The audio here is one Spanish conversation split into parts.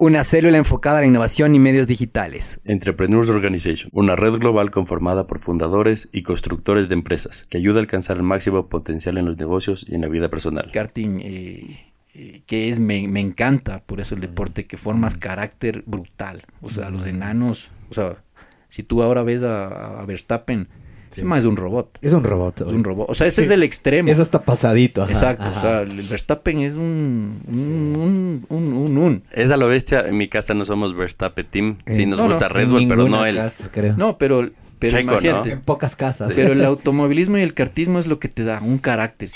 una célula enfocada a la innovación y medios digitales. Entrepreneurs Organization, una red global conformada por fundadores y constructores de empresas que ayuda a alcanzar el máximo potencial en los negocios y en la vida personal. Karting, eh, eh, que es, me, me, encanta, por eso el deporte, que formas carácter brutal. O sea, los enanos, o sea, si tú ahora ves a, a Verstappen, Sí. Es un robot. Es un robot. Es un robot. O sea, ese sí. es el extremo. Es hasta pasadito. Ajá, Exacto. Ajá. O sea, el Verstappen es un un, sí. un, un, un, un, Es a lo bestia. En mi casa no somos Verstappen Team. Sí, nos no, gusta no, Red Bull, pero no él. creo. No, pero, pero Checo, imagínate. En pocas casas. Pero el automovilismo y el kartismo es lo que te da un carácter.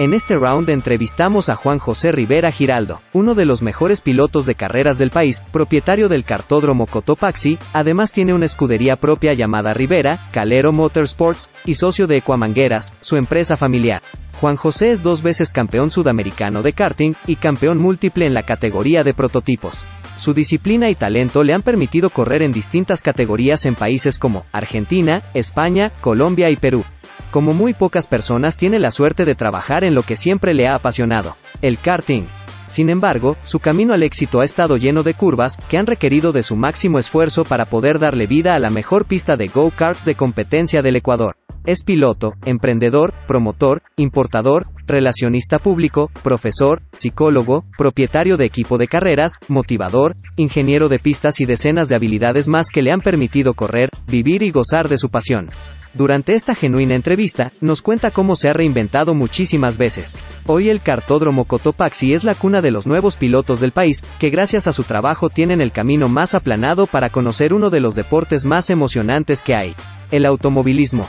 En este round entrevistamos a Juan José Rivera Giraldo, uno de los mejores pilotos de carreras del país, propietario del cartódromo Cotopaxi, además tiene una escudería propia llamada Rivera, Calero Motorsports, y socio de Ecuamangueras, su empresa familiar. Juan José es dos veces campeón sudamericano de karting y campeón múltiple en la categoría de prototipos. Su disciplina y talento le han permitido correr en distintas categorías en países como Argentina, España, Colombia y Perú. Como muy pocas personas tiene la suerte de trabajar en lo que siempre le ha apasionado, el karting. Sin embargo, su camino al éxito ha estado lleno de curvas que han requerido de su máximo esfuerzo para poder darle vida a la mejor pista de go-karts de competencia del Ecuador. Es piloto, emprendedor, promotor, importador, relacionista público, profesor, psicólogo, propietario de equipo de carreras, motivador, ingeniero de pistas y decenas de habilidades más que le han permitido correr, vivir y gozar de su pasión. Durante esta genuina entrevista, nos cuenta cómo se ha reinventado muchísimas veces. Hoy el cartódromo Cotopaxi es la cuna de los nuevos pilotos del país, que gracias a su trabajo tienen el camino más aplanado para conocer uno de los deportes más emocionantes que hay, el automovilismo.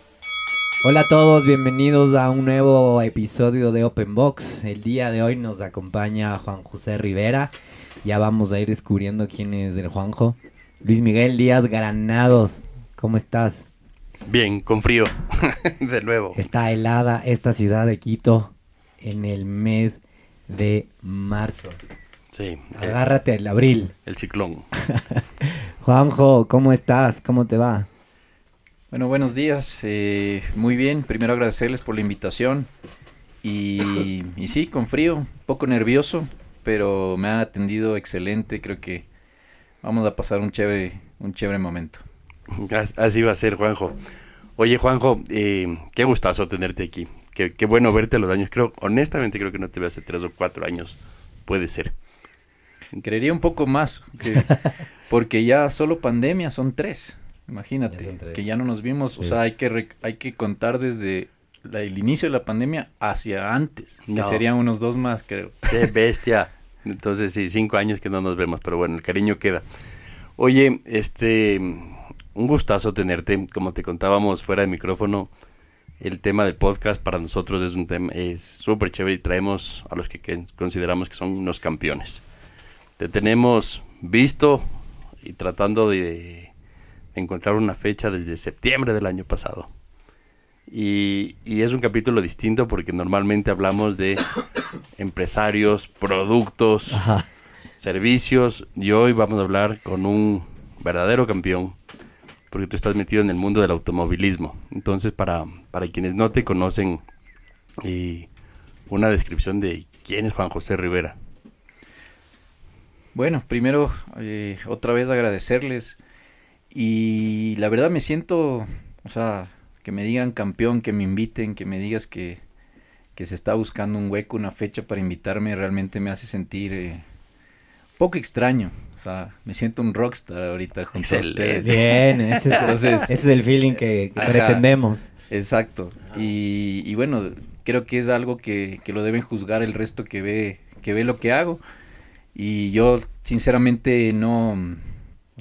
Hola a todos, bienvenidos a un nuevo episodio de Open Box. El día de hoy nos acompaña Juan José Rivera. Ya vamos a ir descubriendo quién es el Juanjo. Luis Miguel Díaz Granados, ¿cómo estás? Bien, con frío, de nuevo. Está helada esta ciudad de Quito en el mes de marzo. Sí. Agárrate el abril. El ciclón. Juanjo, ¿cómo estás? ¿Cómo te va? Bueno, buenos días. Eh, muy bien. Primero agradecerles por la invitación. Y, y, sí, con frío, un poco nervioso, pero me ha atendido excelente. Creo que vamos a pasar un chévere, un chévere momento. Así va a ser, Juanjo. Oye, Juanjo, eh, qué gustazo tenerte aquí. Qué, qué, bueno verte los años. Creo, honestamente, creo que no te veo hace tres o cuatro años. Puede ser. Creería un poco más, que, porque ya solo pandemia son tres. Imagínate, ya que ya no nos vimos, sí. o sea, hay que, hay que contar desde la, el inicio de la pandemia hacia antes, no. que serían unos dos más, creo. ¡Qué bestia! Entonces, sí, cinco años que no nos vemos, pero bueno, el cariño queda. Oye, este, un gustazo tenerte, como te contábamos fuera de micrófono, el tema del podcast para nosotros es un tema, es súper chévere y traemos a los que, que consideramos que son unos campeones. Te tenemos visto y tratando de encontrar una fecha desde septiembre del año pasado. Y, y, es un capítulo distinto porque normalmente hablamos de empresarios, productos, Ajá. servicios y hoy vamos a hablar con un verdadero campeón porque tú estás metido en el mundo del automovilismo. Entonces para, para quienes no te conocen, una descripción de quién es Juan José Rivera. Bueno, primero eh, otra vez agradecerles y la verdad me siento, o sea, que me digan campeón, que me inviten, que me digas que, que se está buscando un hueco, una fecha para invitarme, realmente me hace sentir eh, un poco extraño. O sea, me siento un rockstar ahorita junto Excelente. a ustedes. Bien, ese es, Entonces, ese es el feeling que, que pretendemos. Exacto. Y, y, bueno, ¿qué creo que es algo que, que, lo deben juzgar el resto que ve, que ve lo que hago. Y yo sinceramente no,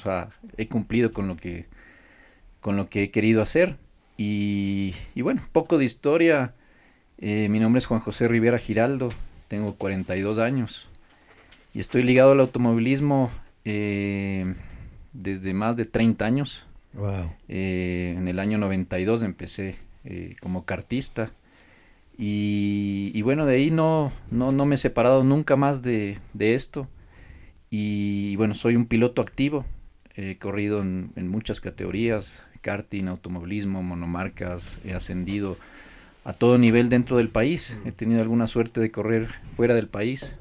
o sea, he cumplido con lo que, con lo que he querido hacer. Y, y bueno, poco de historia. Eh, mi nombre es Juan José Rivera Giraldo, tengo 42 años y estoy ligado al automovilismo eh, desde más de 30 años. Wow. Eh, en el año 92 empecé como cartista. Y, y, bueno, de ahí no, no, no, me he separado nunca más de, de esto. Y bueno, soy un piloto activo. He corrido en, en, muchas categorías, karting, automovilismo, monomarcas. He ascendido a todo nivel dentro del país. He tenido alguna suerte de correr fuera del país.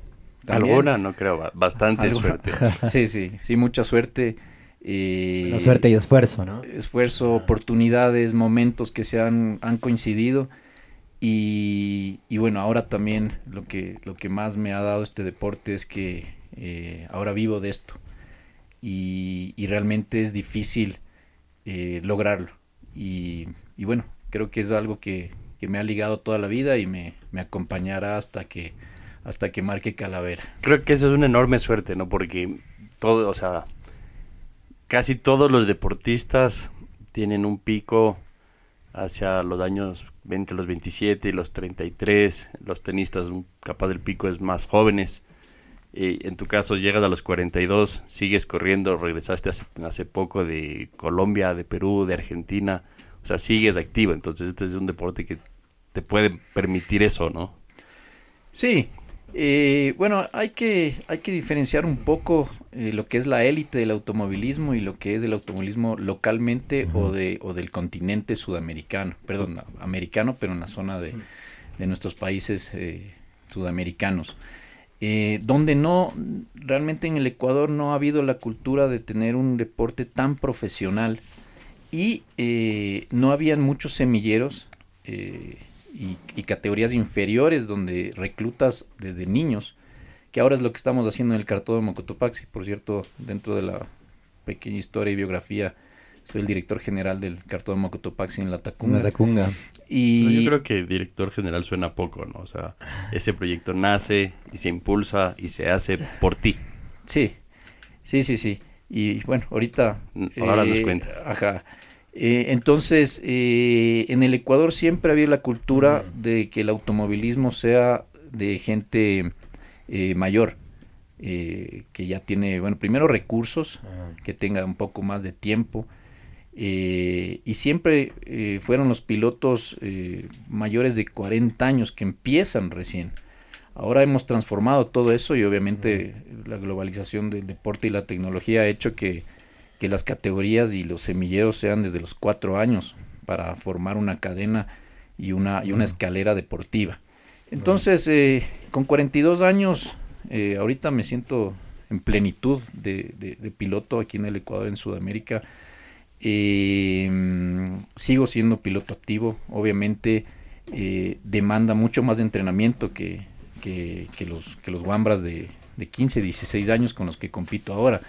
También. Alguna, no creo, bastante ¿Alguna? suerte. sí, sí, sí, mucha suerte. Eh, La suerte y esfuerzo, ¿no? Esfuerzo, oportunidades, momentos que se han, han coincidido. Y, y, bueno, ahora también lo que, lo que más me ha dado este deporte es que eh, ahora vivo de esto. Y, y realmente es difícil eh, lograrlo. Y, y, bueno, creo que es algo que, me ha ligado toda la vida y me, me acompañará hasta que, hasta que marque calavera. Creo que eso es una enorme suerte, ¿no? Porque todo, o sea, casi todos los deportistas tienen un pico hacia los años 20, los 27, los 33, los tenistas capaz del pico es más jóvenes. Y en tu caso llegas a los 42, sigues corriendo, regresaste hace, hace poco de Colombia, de Perú, de Argentina, o sea, sigues activo, entonces este es un deporte que te puede permitir eso, ¿no? Sí, eh, bueno, hay que, hay que diferenciar un poco eh, lo que es la élite del automovilismo y lo que es el automovilismo localmente uh -huh. o, de, o del continente sudamericano, perdón, americano, pero en la zona de, de nuestros países eh, sudamericanos. Eh, donde no, realmente en el Ecuador no ha habido la cultura de tener un deporte tan profesional y eh, no habían muchos semilleros eh, y, y, categorías inferiores donde reclutas desde niños, que ahora es lo que estamos haciendo en el Cartódromo Cotopaxi. Por cierto, dentro de la pequeña historia y biografía, soy el director general del Cartódromo Cotopaxi en La Tacunga. La Tacunga. Y... Yo creo que director general suena poco, ¿no? O sea, ese proyecto nace y se impulsa y se hace por ti. Sí, sí, sí, sí. Y bueno, ahorita... Ahora eh, nos cuentas. Ajá. Eh, entonces, eh, en el Ecuador siempre había la cultura de que el automovilismo sea de gente eh, mayor, que ya tiene, bueno, primero recursos, que tenga un poco más de tiempo, y siempre fueron los pilotos mayores de 40 años que empiezan recién. Ahora hemos transformado todo eso y obviamente la globalización del deporte y la tecnología ha hecho que que las categorías y los semilleros sean desde los cuatro años para formar una cadena y una, y una escalera deportiva. Entonces, eh, con 42 años, eh, ahorita me siento en plenitud de, de, de, piloto aquí en el Ecuador, en Sudamérica. Eh, sigo siendo piloto activo, obviamente demanda mucho más de entrenamiento que, que, que los, que los Wambras de, de 15, 16 años con los que compito ahora.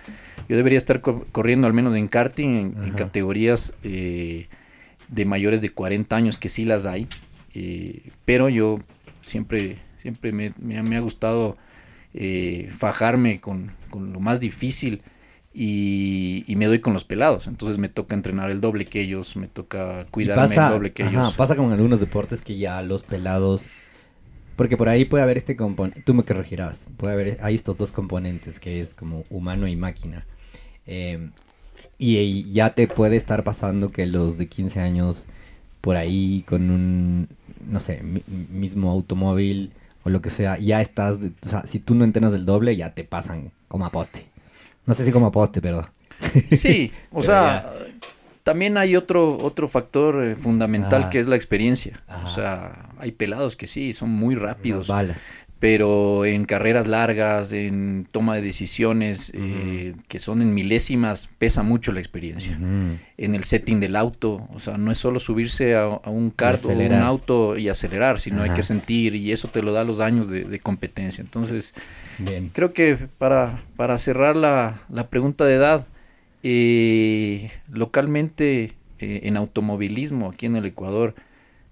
Yo debería estar co corriendo al menos en karting, en, en categorías eh, de mayores de 40 años, que sí las hay, eh, pero yo siempre, siempre me, me, me ha gustado eh, fajarme con, con, lo más difícil y, y, me doy con los pelados. Entonces me toca entrenar el doble que ellos, me toca cuidarme pasa, el doble que ajá, ellos. Pasa como en algunos deportes que ya los pelados porque por ahí puede haber este componente, tú me corregirás, puede haber, hay estos dos componentes que es como humano y máquina. Eh, y, y, ya te puede estar pasando que los de 15 años por ahí con un, no sé, mi, mismo automóvil o lo que sea, ya estás, o sea, si tú no entrenas el doble, ya te pasan como a poste. No sé si como poste, pero... Sí, o sea, ya también hay otro, otro factor eh, fundamental ah. que es la experiencia. Ah. O sea, hay pelados que sí, son muy rápidos. balas. Pero en carreras largas, en toma de decisiones uh -huh. eh, que son en milésimas, pesa mucho la experiencia. Uh -huh. En el setting del auto, o sea, no es solo subirse a, a un kart o un auto y acelerar, sino Ajá. hay que sentir y eso te lo da los años de, de competencia. Entonces, Bien. creo que para, para cerrar la, la pregunta de edad, eh, localmente eh, en automovilismo aquí en el Ecuador,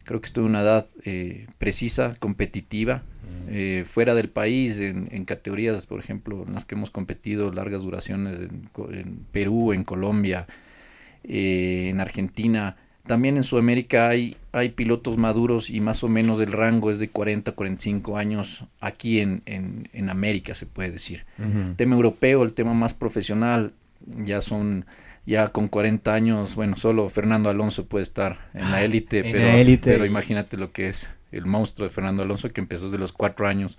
Creo que estoy en una edad eh, precisa, competitiva, eh, fuera del país, en, en, categorías, por ejemplo, en las que hemos competido largas duraciones en, en Perú, en Colombia, eh, en Argentina. También en Sudamérica hay, hay pilotos maduros y más o menos el rango es de 40, 45 años aquí en, en, en América, se puede decir. Uh -huh. Tema europeo, el tema más profesional, ya son ya con 40 años, bueno, solo Fernando Alonso puede estar en la élite, pero, pero imagínate lo que es el monstruo de Fernando Alonso que empezó desde los cuatro años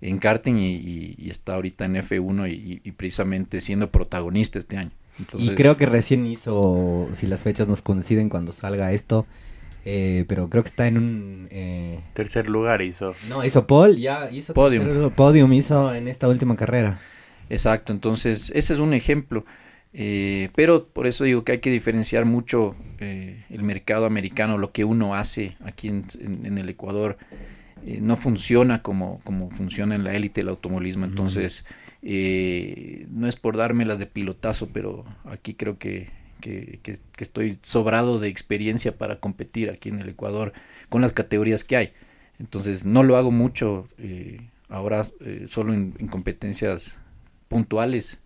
en karting y, y, y está ahorita en F1 y, y, precisamente siendo protagonista este año. Entonces, y creo que recién hizo, si las fechas nos coinciden cuando salga esto, eh, pero creo que está en un... Eh... Tercer lugar hizo. No, hizo Paul, ya hizo podium. Tercer, podium hizo en esta última carrera. Exacto, entonces ese es un ejemplo. Eh, pero por eso digo que hay que diferenciar mucho eh, el mercado americano, lo que uno hace aquí en, en, en el Ecuador. Eh, no funciona como, como funciona en la élite del automovilismo. Entonces, eh, no es por dármelas de pilotazo, pero aquí creo que, que, que, que, estoy sobrado de experiencia para competir aquí en el Ecuador con las categorías que hay. Entonces, no lo hago mucho ahora, solo en, en, competencias puntuales.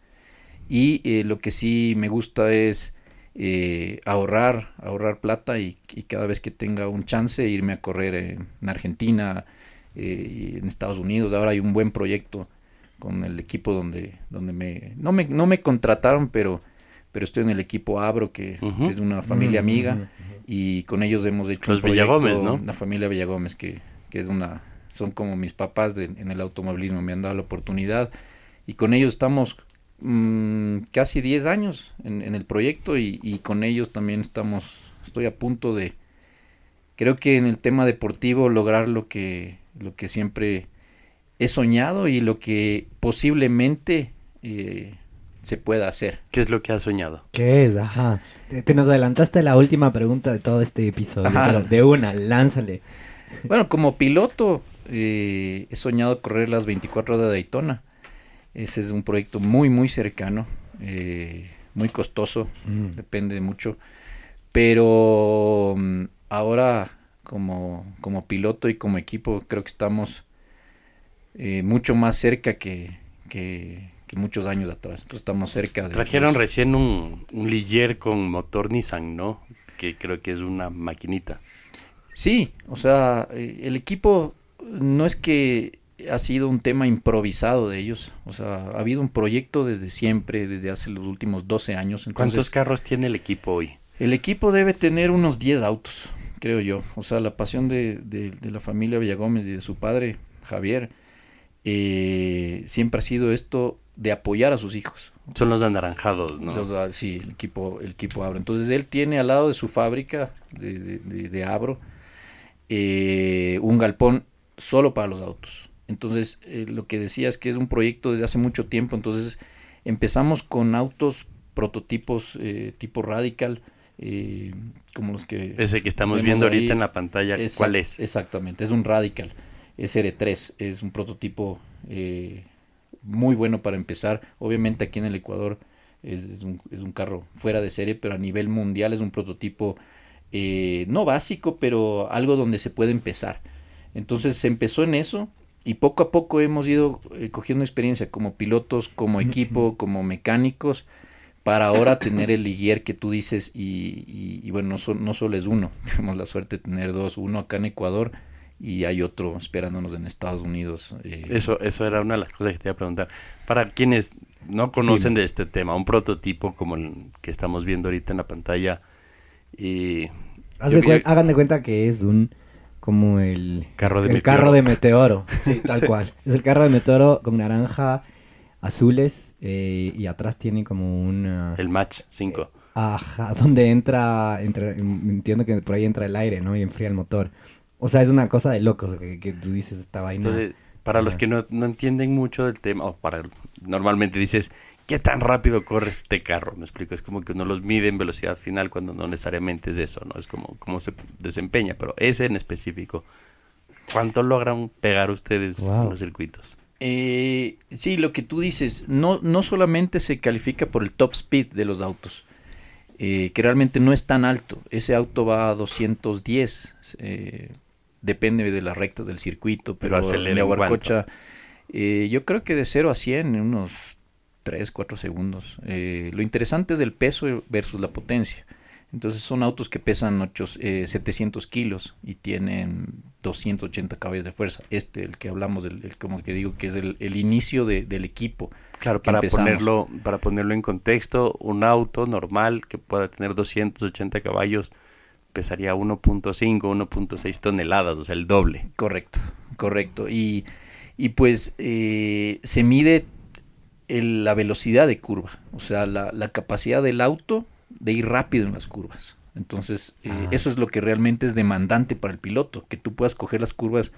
Y eh, lo que sí me gusta es eh, ahorrar, ahorrar plata y, y, cada vez que tenga un chance irme a correr en, en Argentina, eh, en Estados Unidos. Ahora hay un buen proyecto con el equipo donde, donde me, no me, no me contrataron, pero, pero estoy en el equipo Abro, que, uh -huh. que es una familia Mm, amiga, uh -huh. y con ellos hemos hecho Los un proyecto, Villagómez, ¿no? La familia Villagómez, que, que es una, son como mis papás de, en el automovilismo, me han dado la oportunidad, y con ellos estamos mmm, casi 10 años en, en el proyecto y, y, con ellos también estamos, estoy a punto de, creo que en el tema deportivo lograr lo que, lo que siempre he soñado y lo que posiblemente eh, se pueda hacer. ¿Qué es lo que has soñado? ¿Qué es? Ajá. Te, te nos adelantaste a la última pregunta de todo este episodio. Ajá. de una, lánzale. Bueno, como piloto eh, he soñado correr las 24 horas de Daytona. Ese es un proyecto muy, muy cercano, eh, muy costoso, mm. depende mucho. Pero um, ahora, como, como, piloto y como equipo, creo que estamos eh, mucho más cerca que, que, que, muchos años atrás. Entonces estamos cerca de. Trajeron los... recién un, un Ligier con motor Nissan, ¿no? Que creo que es una maquinita. Sí, o sea, eh, el equipo no es que ha sido un tema improvisado de ellos. O sea, ha habido un proyecto desde siempre, desde hace los últimos 12 años. Entonces, ¿Cuántos carros tiene el equipo hoy? El equipo debe tener unos 10 autos, creo yo. O sea, la pasión de, de, de la familia Villagómez y de su padre, Javier, eh, siempre ha sido esto de apoyar a sus hijos. Son los anaranjados, ¿no? Los, ah, sí, el equipo, el equipo Abro. Entonces él tiene al lado de su fábrica de, de, de Abro eh, un galpón solo para los autos. Entonces, eh, lo que decía es que es un proyecto desde hace mucho tiempo. Entonces, empezamos con autos prototipos eh, tipo Radical, eh, como los que... Ese que estamos viendo ahí. ahorita en la pantalla, Exact ¿cuál es? Exactamente, es un Radical, SR3, es un prototipo eh, muy bueno para empezar. Obviamente aquí en el Ecuador es, es, un, es un, carro fuera de serie, pero a nivel mundial es un prototipo eh, no básico, pero algo donde se puede empezar. Entonces se empezó en eso, y poco a poco hemos ido eh, cogiendo experiencia como pilotos, como equipo, como mecánicos, para ahora tener el liguier que tú dices y, y, y bueno, no, so, no, solo es uno, tenemos la suerte de tener dos, uno acá en Ecuador y hay otro esperándonos en Estados Unidos. Eh. Eso, eso era una de las cosas que te iba a preguntar. Para quienes no conocen sí. de este tema, un prototipo como el que estamos viendo ahorita en la pantalla. Y yo, de hagan de cuenta que es un como el carro de el meteoro. carro de meteoro, sí, tal cual. Es el carro de meteoro con naranja, azules eh, y atrás tiene como un el match 5. Eh, ajá, donde entra, entra, entiendo que por ahí entra el aire, ¿no? Y enfría el motor. O sea, es una cosa de locos que, que tú dices esta vaina. Entonces, para los que no, no, entienden mucho del tema, o para normalmente dices, ¿qué tan rápido corre este carro? Me explico, es como que uno los mide en velocidad final cuando no necesariamente es eso, ¿no? Es como cómo se desempeña, pero ese en específico, ¿cuánto logran pegar ustedes wow. en los circuitos? Eh, sí, lo que tú dices, no, no solamente se califica por el top speed de los autos. eh, que realmente no es tan alto. Ese auto va a 210, eh, depende de las rectas del circuito, pero, Pero acelera en eh, yo creo que de 0 a 100 en unos 3, 4 segundos. Eh, lo interesante es el peso versus la potencia. Entonces son autos que pesan ocho- eh, 700 kilos y tienen 280 caballos de fuerza. Este, el que hablamos, del, el- como que digo, que es el, el inicio de- del equipo. Claro, para empezamos. ponerlo, para ponerlo en contexto, un auto normal que pueda tener 280 caballos pesaría 1.5, 1.6 toneladas, o sea, el doble. Correcto, correcto. Y, y pues eh, se mide el- la velocidad de curva, o sea, la, la capacidad del auto de ir rápido en las curvas. Entonces, eh, Ah. eso es lo que realmente es demandante para el piloto, que tú puedas coger las curvas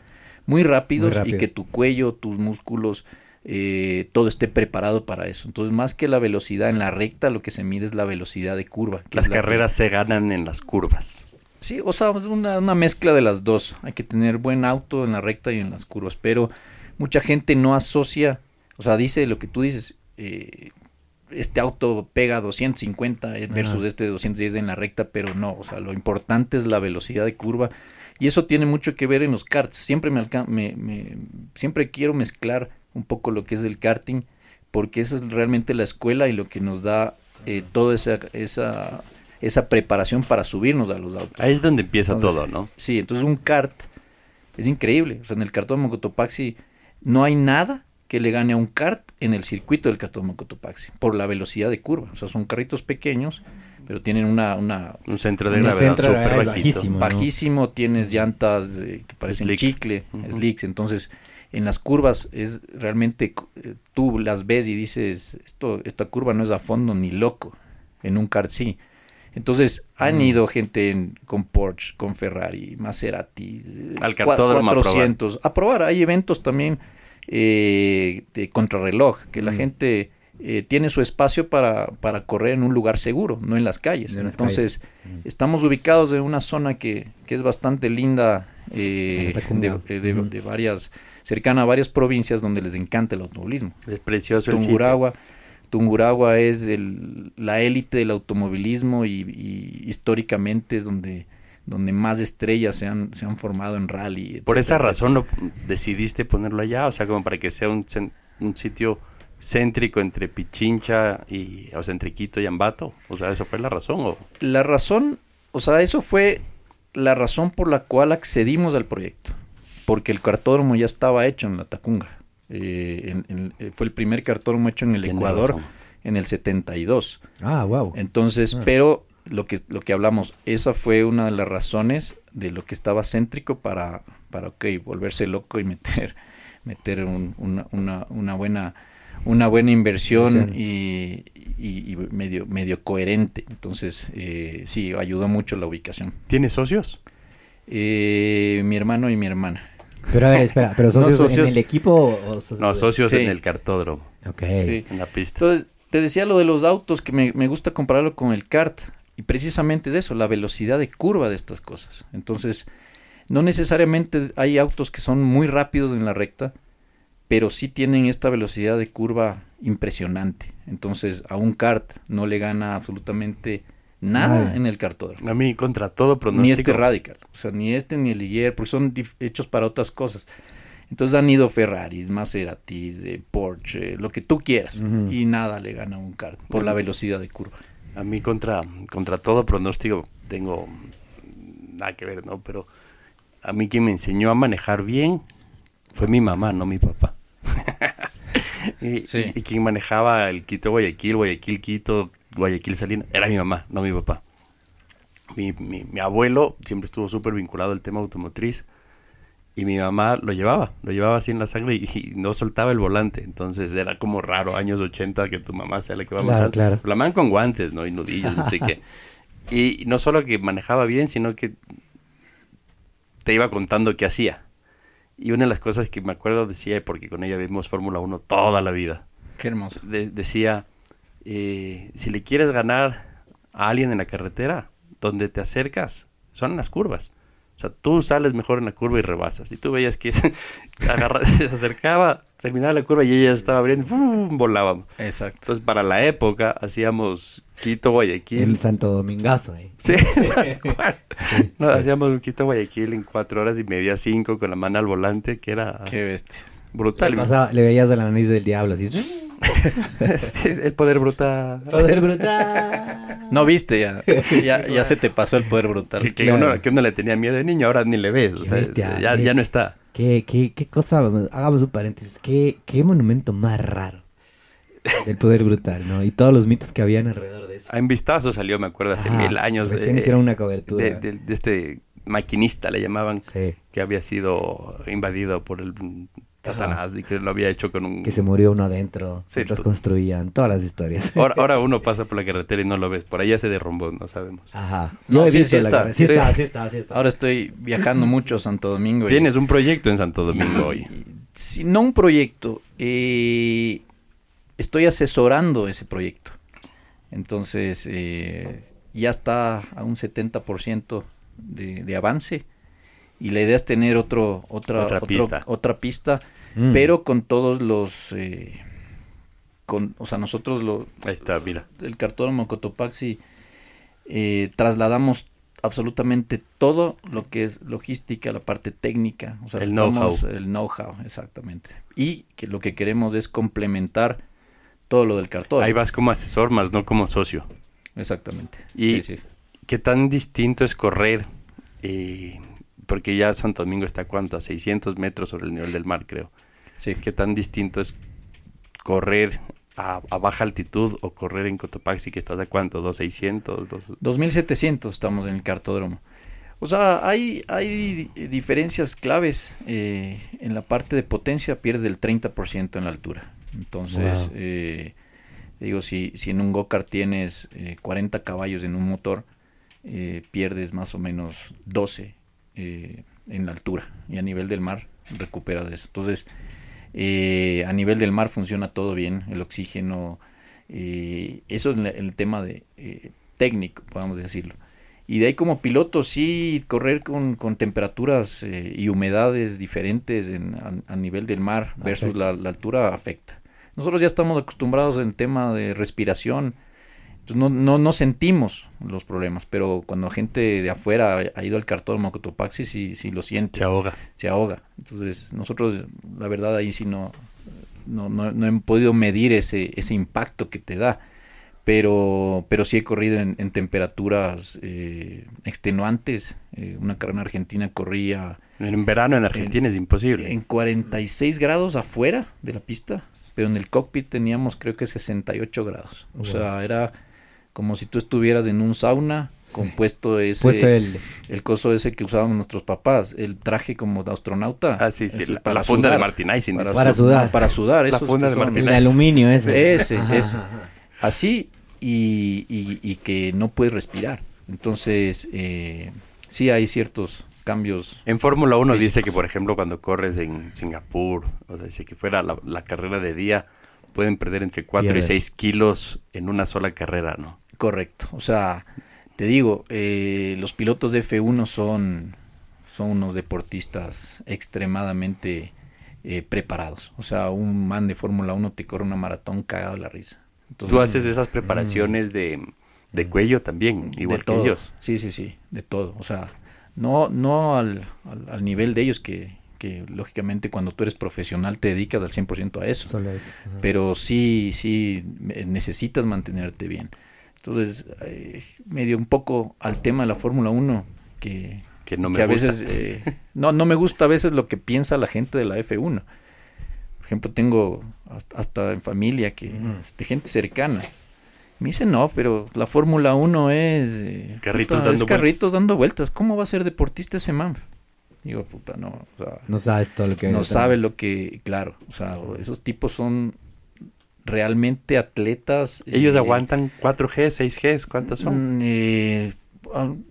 muy rápidos Muy rápido. y que tu cuello, tus músculos, eh, todo esté preparado para eso. Entonces, más que la velocidad en la recta, lo que se mide es la velocidad de curva. Las la carreras se ganan en las curvas. Sí, o sea, es una, una mezcla de las dos. Hay que tener buen auto en la recta y en las curvas, pero mucha gente no asocia, o sea, dice lo que tú dices, eh, este auto pega 250 eh, versus Ajá. este 210 en la recta, pero no, o sea, lo importante es la velocidad de curva y eso tiene mucho que ver en los karts. Siempre me, me- me- siempre quiero mezclar un poco lo que es el karting, porque esa es realmente la escuela y lo que nos da eh, toda esa, esa, esa preparación para subirnos a los autos. Ahí es donde empieza Entonces, todo, ¿no? Sí, entonces un kart es increíble. O sea, en el cartón Mocotopaxi no hay nada que le gane a un kart en el circuito del cartón Mocotopaxi por la velocidad de curva. O sea, son carritos pequeños, pero tienen una, una Un centro de gravedad súper bajito. bajísimo. ¿no? bajísimo, tienes llantas eh, que parecen Slick. chicle, slicks, entonces en las curvas es realmente eh, tú las ves y dices, esto esta curva no es a fondo ni loco, en un kart sí. Entonces han Mm. ido gente en- con Porsche, con Ferrari, Maserati, eh, Al cua- cartódromo a probar. 400, a probar. Hay eventos también eh, de contrarreloj, que la Mm. gente eh, tiene su espacio para, para correr en un lugar seguro, no en las calles. No en las Entonces, calles. Mm. Estamos ubicados en una zona que, que es bastante linda, eh, Tacunga. de, de- Ujú. de varias, cercana a varias provincias donde les encanta el automovilismo. Es precioso el sitio. Tungurahua, Tungurahua es el- la élite del automovilismo y, y históricamente es donde, donde más estrellas se han, se han formado en rally. Por esa etcétera, razón lo, decidiste ponerlo allá, o sea, como para que sea un, un sitio céntrico entre Pichincha y, o sea, entre Quito y Ambato. O sea, esa fue la razón. ¿o? La razón, o sea, eso fue la razón por la cual accedimos al proyecto, porque el cartódromo ya estaba hecho en la Tacunga. Eh, en- en- eh, fue el primer cartódromo hecho en el Ecuador razón. en el 72. Ah, wow. Entonces, Ah. pero lo que, lo que hablamos, esa fue una de las razones de lo que estaba céntrico para, para ok, volverse loco y meter, meter un- una, una, una buena una buena inversión y, y- y medio, medio coherente. Entonces, eh, sí, ayudó mucho la ubicación. ¿Tienes socios? Eh, mi hermano y mi hermana. Pero a ver, espera, ¿pero No, socios, en el equipo o socios? No, socios en el cartódromo, Ok. Sí. en la pista. Entonces, te decía lo de los autos, que me, me gusta compararlo con el kart. Y precisamente es eso, la velocidad de curva de estas cosas. Entonces, no necesariamente hay autos que son muy rápidos en la recta, pero sí tienen esta velocidad de curva impresionante. Entonces, a un kart no le gana absolutamente nada en el kartódromo. A mí, contra todo Ni pronóstico. este Radical, o sea, ni este ni el Ligier, porque son hechos para otras cosas. Entonces han ido Ferraris, Maseratis, eh, Porsche, lo que tú quieras, y nada le gana a un kart por la velocidad de curva. A mí contra, contra todo pronóstico tengo nada que ver, ¿no? Pero a mí quien me enseñó a manejar bien fue mi mamá, no mi papá. y, Sí. y- y quien manejaba el Quito Guayaquil, Guayaquil Quito, Guayaquil Salinas, era mi mamá, no mi papá. Mi, mi- mi abuelo siempre estuvo súper vinculado al tema automotriz y mi mamá lo llevaba, lo llevaba así en la sangre y, y no soltaba el volante. Entonces era como raro, años 80, que tu mamá sea la que va Claro, manejando. claro. La man con guantes, ¿no? Y nudillos, no sé qué. Y no solo que manejaba bien, sino que te iba contando qué hacía. Y una de las cosas que me acuerdo decía, porque con ella vimos Fórmula 1 toda la vida, Qué hermoso. de- decía, eh, si le quieres ganar a alguien en la carretera, donde te acercas, son las curvas. O sea, tú sales mejor en la curva y rebasas. Y tú veías que se, agarra- se acercaba, terminaba la curva y ella estaba abriendo, ¡fum! volábamos. Exacto. Entonces, para la época, hacíamos Quito, Guayaquil. El Santo Domingazo, eh. Sí. No, hacíamos Quito, Guayaquil en cuatro horas y media, cinco, con la mano al volante, que era Qué bestia. brutal. Le, pasaba- le veías a la nariz del diablo así. El poder brutal. Poder brutal. No viste, ya, ya, ya se te pasó el poder brutal. Que, que Claro. uno, que uno le tenía miedo de niño, ahora ni le ves. O sea, bestia, ya, eh. ya no está. ¿Qué, qué, qué cosa? Hagamos un paréntesis. ¿Qué, qué monumento más raro del poder brutal, ¿no? Y todos los mitos que habían alrededor de eso. En vistazo salió, me acuerdo, hace Ajá, mil años. Recién eh, hicieron una cobertura. de, de- de este maquinista, le llamaban, Sí, que había sido invadido por el Satanás y que lo había hecho con un... que se murió uno adentro, Sí, to- construían, todas las historias. Ahora, ahora uno pasa por la carretera y no lo ves. Por ahí ya se derrumbó, no sabemos. Ajá. No, he sí, visto sí la está. Sí. está, sí está, sí está. Ahora estoy viajando mucho a Santo Domingo. y- Tienes un proyecto en Santo Domingo hoy. Sí, no un proyecto, eh, estoy asesorando ese proyecto. Entonces, eh, ya está a un 70% de, de avance y la idea es tener otro, otra, Otra otro- pista. otra pista, Mm. pero con todos los... eh, con, o sea, nosotros lo, Ahí está, mira. el cartódromo Cotopaxi eh, trasladamos absolutamente todo lo que es logística, la parte técnica, o sea, El know-how. el know-how, exactamente. Y que lo que queremos es complementar todo lo del cartódromo. Ahí vas como asesor, más no como socio. Exactamente. Y- Sí, sí. ¿Qué tan distinto es correr? eh, porque ya Santo Domingo está, ¿cuánto? A 600 metros sobre el nivel del mar, creo. Sí. ¿Qué tan distinto es correr a, a baja altitud o correr en Cotopaxi, que estás a cuánto? ¿2600? Dos... 2700 estamos en el cartódromo. O sea, hay, hay di- diferencias claves. eh, en la parte de potencia pierdes el 30% en la altura. Entonces, Wow. eh, digo, si, si en un go-kart tienes eh, 40 caballos en un motor, eh, pierdes más o menos 12 eh, en la altura. Y a nivel del mar recuperas eso. Entonces, eh, a nivel del mar funciona todo bien, el oxígeno, eh, eso es el tema de eh, técnico, podemos decirlo. Y de ahí como piloto sí correr con, con temperaturas eh, y humedades diferentes en- a, a nivel del mar versus la, la altura afecta. Nosotros ya estamos acostumbrados en tema de respiración, entonces no, no, no sentimos los problemas, pero cuando gente de afuera ha- ido al cartódromo Cotopaxi sí, sí lo siente Se ahoga. se ahoga. Entonces, nosotros, la verdad, ahí sí no, no, no, no he podido medir ese, ese impacto que te da. Pero, pero sí he corrido en, en temperaturas eh, extenuantes. Eh, una carrera en Argentina corría En verano en Argentina es imposible. en 46 grados afuera de la pista, pero en el cockpit teníamos creo que 68 grados. O Wow. sea, era como si tú estuvieras en un sauna compuesto ese Puesto el... el coso ese que usábamos nuestros papás, el traje como de astronauta. Ah, sí, sí, la, para la funda de sudar, Martin Eisen. Para, Para sudar. para sudar. La esos funda de son- Martin el de aluminio ese. Ese, Ajá. Así y, y- y que no puedes respirar. Entonces, eh, sí hay ciertos cambios. En Fórmula 1 dice que, por ejemplo, cuando corres en Singapur, o sea, si que fuera la, la carrera de día, pueden perder entre 4 y Pierden. 6 kilos en una sola carrera, ¿no? Correcto. O sea, te digo, eh, los pilotos de F1 son, son unos deportistas extremadamente eh, preparados. O sea, un man de Fórmula 1 te corre una maratón cagado de la risa. Entonces, Tú haces esas preparaciones de, de cuello también, igual de que todo. ellos. Sí, sí, sí, de todo. O sea, no, no al, al, al nivel de ellos que, que lógicamente cuando tú eres profesional te dedicas al 100% a eso. Solo eso. Pero sí, sí, me- necesitas mantenerte bien. Entonces, eh, medio un poco al tema de la Fórmula 1, que, Que no me que a gusta. veces, eh, no, no me gusta a veces lo que piensa la gente de la F1. Por ejemplo, tengo hasta, hasta en familia que, de gente cercana. Me dice, no, pero la Fórmula 1 es... eh, Carritos puta, es dando carritos vueltas". dando vueltas. ¿Cómo va a ser deportista ese man? Digo, puta, no. o sea, No sabes todo lo que... no detrás. sabe lo que, claro, o sea, esos tipos son realmente atletas. Ellos eh, aguantan 4G, 6G, ¿cuántas son? mm, eh,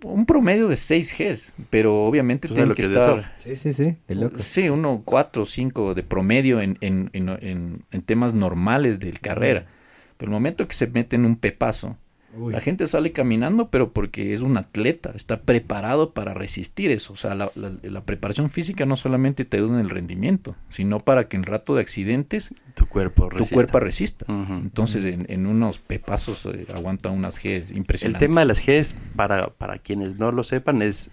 un promedio de 6 Gs, pero obviamente ¿Tú sabes tienen lo que de estar... Sí, sí, sí. De loco. Sí, uno 4 o 5 de promedio en, en, en, en- en temas normales del carrera. Pero el momento que se meten un pepazo, Uy. La gente sale caminando, pero porque es un atleta, está preparado para resistir eso. O sea, la, la- la preparación física no solamente te ayuda en el rendimiento, sino para que en rato de accidentes Tu cuerpo tu resista. cuerpo resista. Entonces, en, en unos pepazos eh, aguanta unas Gs El impresionantes. tema de las Gs, para, para quienes no lo sepan, es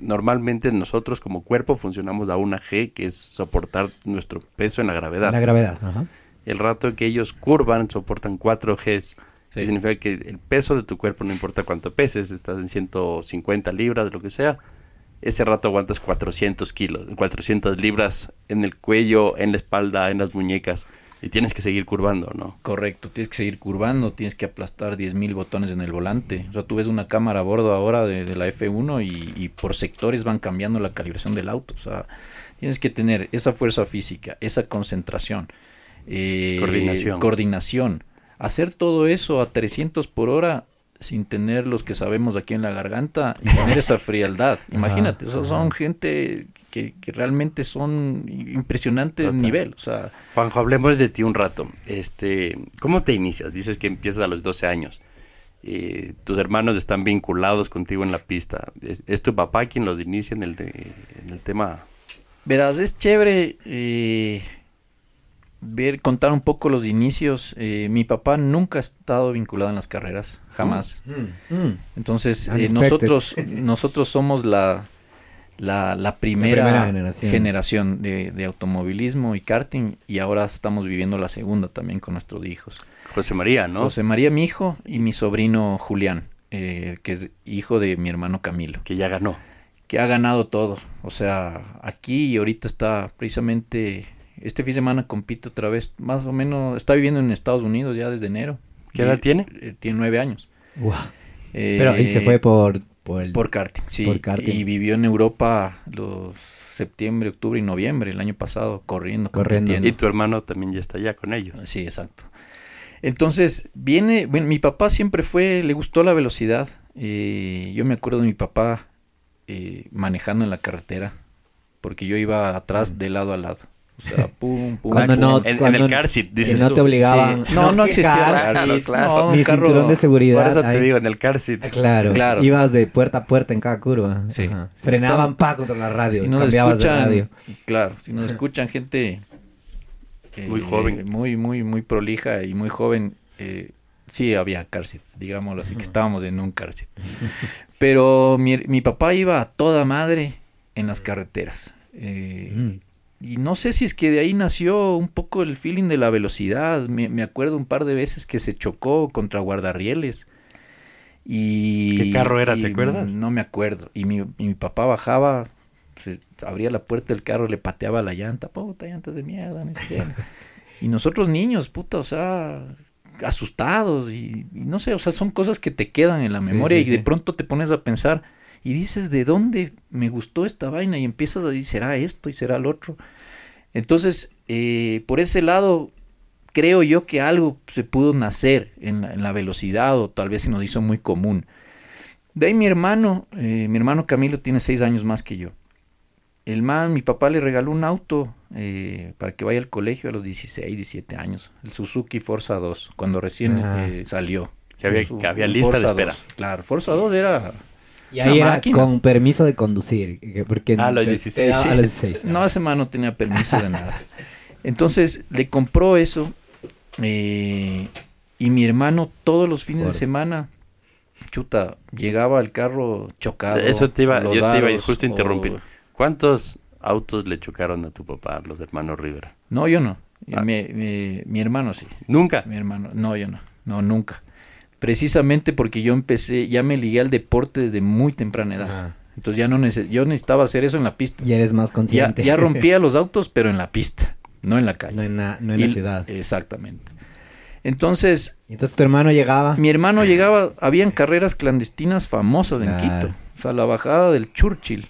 normalmente nosotros como cuerpo funcionamos a una G, que es soportar nuestro peso en la gravedad. La gravedad. Ajá. el rato que ellos curvan, soportan 4 Gs. Sí. significa que el peso de tu cuerpo, no importa cuánto peses, estás en 150 libras, lo que sea, ese rato aguantas 400 kilos, 400 libras en el cuello, en la espalda, en las muñecas, y tienes que seguir curvando, ¿no? Correcto, tienes que seguir curvando, tienes que aplastar 10.000 botones en el volante. O sea, tú ves una cámara a bordo ahora de, de la F1 y, y por sectores van cambiando la calibración del auto. O sea, tienes que tener esa fuerza física, esa concentración, eh, Coordinación. coordinación. Hacer todo eso a 300 por hora sin tener los que sabemos aquí en la garganta y tener esa frialdad. Imagínate, esos son gente que, que realmente son impresionantes Total. nivel. O sea, Juanjo, hablemos de ti un rato. Este, ¿Cómo te inicias? Dices que empiezas a los 12 años. Eh, tus hermanos están vinculados contigo en la pista. ¿Es, es tu papá quien los inicia en el, de- en el tema? Verás, es chévere eh, ver, contar un poco los inicios. Eh, mi papá nunca ha estado vinculado en las carreras, jamás. Mm. Entonces, eh, nosotros, nosotros somos la, la, la primera, primera generación. generación de, de automovilismo y karting y ahora estamos viviendo la segunda también con nuestros hijos. José María, ¿no? José María, mi hijo, y mi sobrino Julián, eh, que es hijo de mi hermano Camilo. Que ya ganó. que ha ganado todo. O sea, aquí y ahorita está precisamente, este fin de semana compite otra vez, más o menos, está viviendo en Estados Unidos ya desde enero. ¿Qué edad tiene? eh, tiene nueve años. Guau. Eh, Pero ahí se fue por, por el... por karting, sí. por karting. Y vivió en Europa los septiembre, octubre y noviembre el año pasado, corriendo, Corriendo. Y tu hermano también ya está allá con ellos. Sí, exacto. Entonces, viene, bueno, mi papá siempre fue, le gustó la velocidad. eh, yo me acuerdo de mi papá eh, manejando en la carretera, porque yo iba atrás de lado a lado. O sea, pum, pum. Cuando pum. no- En, en cuando- el car seat, que dices no tú. te obligaban. Sí. No, no qué existía Claro, seat, claro. No, un Ni carro- cinturón de seguridad. Por eso te ahí. digo, en el car seat. Claro, Claro. ibas de puerta a puerta en cada curva. Sí. Ajá. Frenaban pa contra la radio, Si nos cambiabas de escuchan, radio. claro, si nos escuchan gente eh, Muy joven. muy, muy, muy prolija y muy joven, eh, sí había car seat, digámoslo así, que estábamos en un car seat. Pero mi, mi papá iba a toda madre en las carreteras. eh, Mm. Y no sé si es que de ahí nació un poco el feeling de la velocidad. Me, me acuerdo un par de veces que se chocó contra guardarrieles. Y, ¿Qué carro era, te acuerdas? No me acuerdo. Y mi, y mi papá bajaba, se abría la puerta del carro, le pateaba la llanta. Puta, llantas de mierda, no sé. Y nosotros niños, puta, o sea, asustados. Y, y no sé, o sea, son cosas que te quedan en la Sí, memoria sí, y de sí. pronto te pones a pensar y dices, ¿de dónde me gustó esta vaina? Y empiezas a decir, ¿será esto y será el otro? Entonces, eh, por ese lado, creo yo que algo se pudo nacer en la, en la velocidad o tal vez se nos hizo muy común. De ahí mi hermano, eh, mi hermano Camilo tiene seis años más que yo. El man, mi papá le regaló un auto eh, para que vaya al colegio a los 16, 17 años. El Suzuki Forza 2, cuando recién Ajá. eh, salió. Que había- que lista de espera. 2. Claro, Forza 2 era Y ahí Una era máquina. con permiso de conducir. que- Porque a los te- 16, te daba sí. A los 16. No, ese man no tenía permiso de nada. Entonces le compró eso eh, y mi hermano todos los fines Por- de semana, chuta, llegaba al carro chocado. Eso te iba- yo te iba justo a interrumpir. o- ¿Cuántos autos le chocaron a tu papá, los hermanos Rivera? No, yo no. Ah. Mi, mi- mi hermano sí. Nunca. Mi hermano, no, yo no. No, nunca. Precisamente porque yo empecé, ya me ligué al deporte desde muy temprana edad. Ajá. Entonces ya no neces yo necesitaba hacer eso en la pista. Y eres más Ya, consciente. ya rompía los autos, pero en la pista, no en la calle. no en la, no en Y- la ciudad. Exactamente. Entonces, Y Entonces tu hermano llegaba. mi hermano llegaba, habían carreras clandestinas famosas en Claro. Quito. O sea, la bajada del Churchill.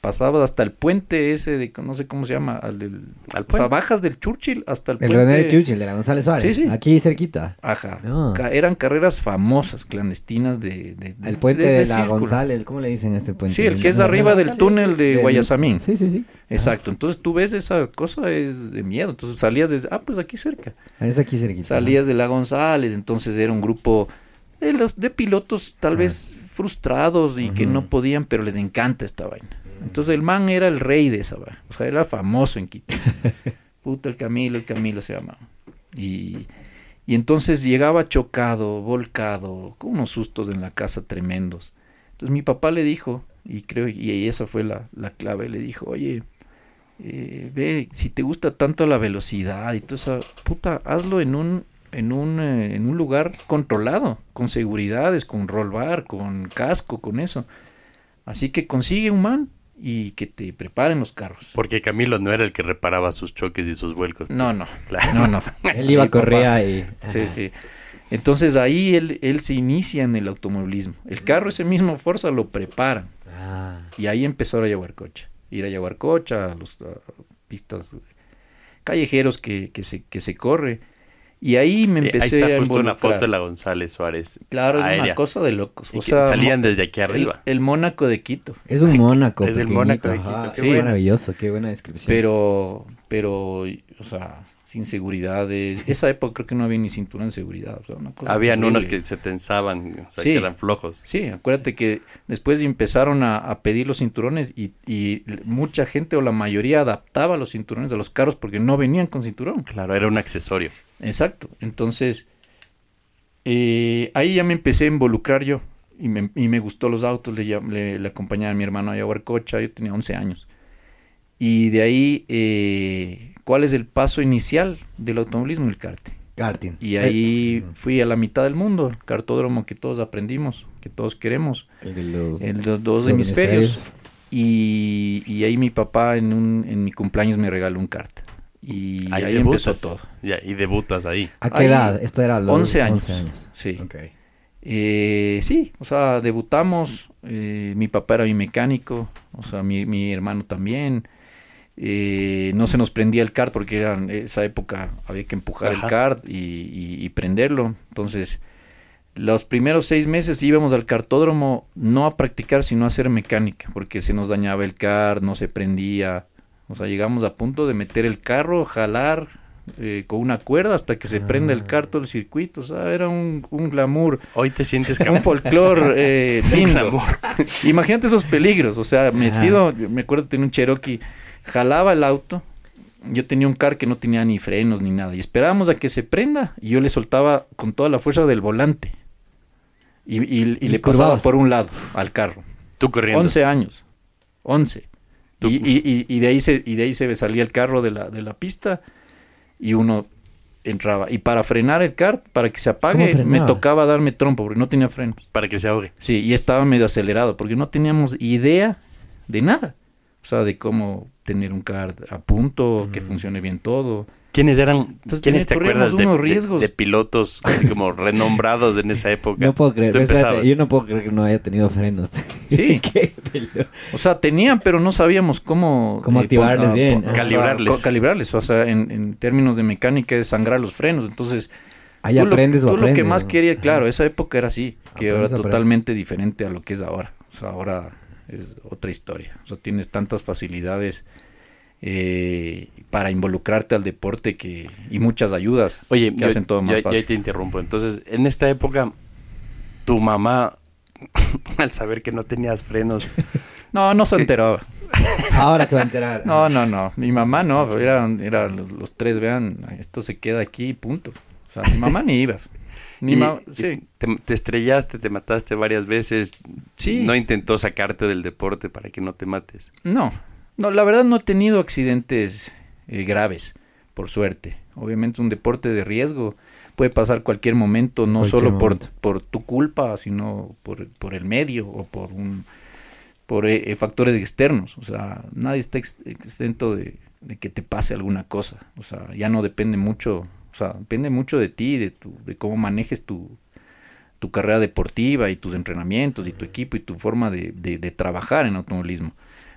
Pasabas hasta el puente ese de, no sé cómo se llama, al del... ¿Al O sea, puente? bajas del Churchill hasta el, El puente. René Churchill de la González Suárez. Sí, sí. Aquí cerquita. Ajá. No. Ca- Eran carreras famosas, clandestinas de... de- de- El puente de de la círculo. González. ¿Cómo le dicen a este puente? Sí, el que es arriba del túnel de Guayasamín. Sí, sí, sí. Exacto. Entonces tú ves esa cosa, es de miedo. Entonces salías desde... Ah, pues aquí cerca. Ajá. Es aquí cerquita. Salías de la González, entonces era un grupo De, los, de pilotos tal Ah. vez frustrados y que no podían, pero les encanta esta vaina. Entonces el man era el rey de esa. O sea, era famoso en Quito. Puta, el Camilo, el Camilo se llamaba. Y, y entonces llegaba chocado, volcado, con unos sustos en la casa tremendos. Entonces mi papá le dijo, y creo, y esa fue la, la clave, le dijo, oye, eh, ve, si te gusta tanto la velocidad y todo eso, puta, hazlo en un, en un, eh, en un lugar controlado, con seguridades, con roll bar, con casco, con eso. Así que consigue un man y que te preparen los carros. Porque Camilo no era el que reparaba sus choques y sus vuelcos. No, no, Claro. no, no. Él iba, papá. corría y... Sí, sí. Entonces ahí él, él se inicia en el automovilismo. El carro, ese mismo Forza, lo preparan. Ah, Y ahí empezó a llevar coche. Ir a llevar coche a los a pistas callejeros que, que, se, que se corre. Y ahí me Eh, empecé Ahí está a justo una involucrar. foto de la González Suárez. Claro, es aérea. una cosa de locos. O sea, salían desde aquí arriba. el Mónaco de Quito. es un Mónaco. Es el Mónaco de. Quito, qué Sí, maravilloso, qué buena descripción. Pero, pero, o sea, sin seguridad. de- Esa época creo que no había ni cinturón de seguridad. o sea, una cosa Habían unos que se tensaban, o sea, Sí. que eran flojos. Sí, acuérdate que después empezaron a, a pedir los cinturones y, y mucha gente o la mayoría adaptaba los cinturones a los carros porque no venían con cinturón. Claro, era un accesorio. Exacto. Entonces, eh, ahí ya me empecé a involucrar yo y me, y me gustó los autos. Le, le, le acompañaba a mi hermano a Yaguarcocha, yo tenía 11 años. Y de ahí, eh, ¿cuál es el paso inicial del automovilismo? El karting. Karting. Y ahí Eh, fui a la mitad del mundo, el cartódromo que todos aprendimos, que todos queremos. el de los, dos hemisferios. Y, y ahí mi papá en, un, en mi cumpleaños me regaló un kart. Y ahí, empezó debutas. todo. Ya, y debutas ahí. ¿A qué Ahí, edad? Esto era a los 11 años. 11 años. Sí. Eh, sí, o sea, debutamos. eh, mi papá era mi mecánico, o sea, mi, mi hermano también. eh, no se nos prendía el kart porque era en esa época había que empujar Ajá. el kart y, y- y prenderlo. Entonces, los primeros seis meses íbamos al cartódromo no a practicar, sino a hacer mecánica, porque se nos dañaba el kart, no se prendía. O sea, llegamos a punto de meter el carro, jalar eh, con una cuerda hasta que se prenda el Ah. kart todo el circuito. O sea, era un, un glamour Hoy te sientes un campeón. folclore eh, lindo. glamour. Imagínate esos peligros, o sea, metido, me acuerdo tenía un Cherokee, jalaba el auto, yo tenía un car que no tenía ni frenos ni nada, y esperábamos a que se prenda, y yo le soltaba con toda la fuerza del volante, y, y- y Y le pasaba por un lado al carro. Tú corriendo. 11 años, 11. Y, y- y- y de ahí se, y de ahí se salía el carro de la, de la pista, y uno entraba. Y para frenar el kart, para que se apague, ¿Cómo me tocaba darme trompo, porque no tenía frenos. Para que se ahogue. Sí, y estaba medio acelerado porque no teníamos idea de nada. O sea, de cómo tener un card a punto, que funcione bien todo. ¿Quiénes eran? Entonces, ¿Quiénes te acuerdas de, pilotos así como renombrados en esa época? No puedo creer, espérate, yo no puedo creer que no haya tenido frenos. Sí. O sea, tenían, pero no sabíamos cómo... Cómo activarles pon- bien. o sea, Calibrarles. O sea, en, en términos de mecánica es sangrar los frenos. Entonces, Ahí tú, lo, aprendes o tú lo que más ¿no? querías, claro, esa época era así. Que Aprendes, aprendes. totalmente diferente a lo que es ahora. O sea, ahora es otra historia. O sea, tienes tantas facilidades eh, para involucrarte al deporte que y muchas ayudas Oye, que yo, hacen todo más yo- fácil. te interrumpo. Entonces, en esta época, tu mamá, al saber que no tenías frenos, No, no se enteraba. Ahora se va a enterar. No, no, no. Mi mamá no. Eran, eran los, los tres, vean, esto se queda aquí, punto. O sea, mi mamá ni iba. Ni y- ma- sí. te, te estrellaste, te mataste varias veces. Sí. No intentó sacarte del deporte para que no te mates. No, no, la verdad no he tenido accidentes eh, graves, por suerte. Obviamente es un deporte de riesgo, puede pasar cualquier momento, no Cualquier solo por, momento. por tu culpa, sino por, por el medio o por un por eh, eh, factores externos. O sea, nadie está ex- exento de, de que te pase alguna cosa. O sea, ya no depende mucho, o sea, depende mucho de ti, de tu, de cómo manejes tu, tu carrera deportiva y tus entrenamientos y tu equipo y tu forma de, de- de trabajar en automovilismo.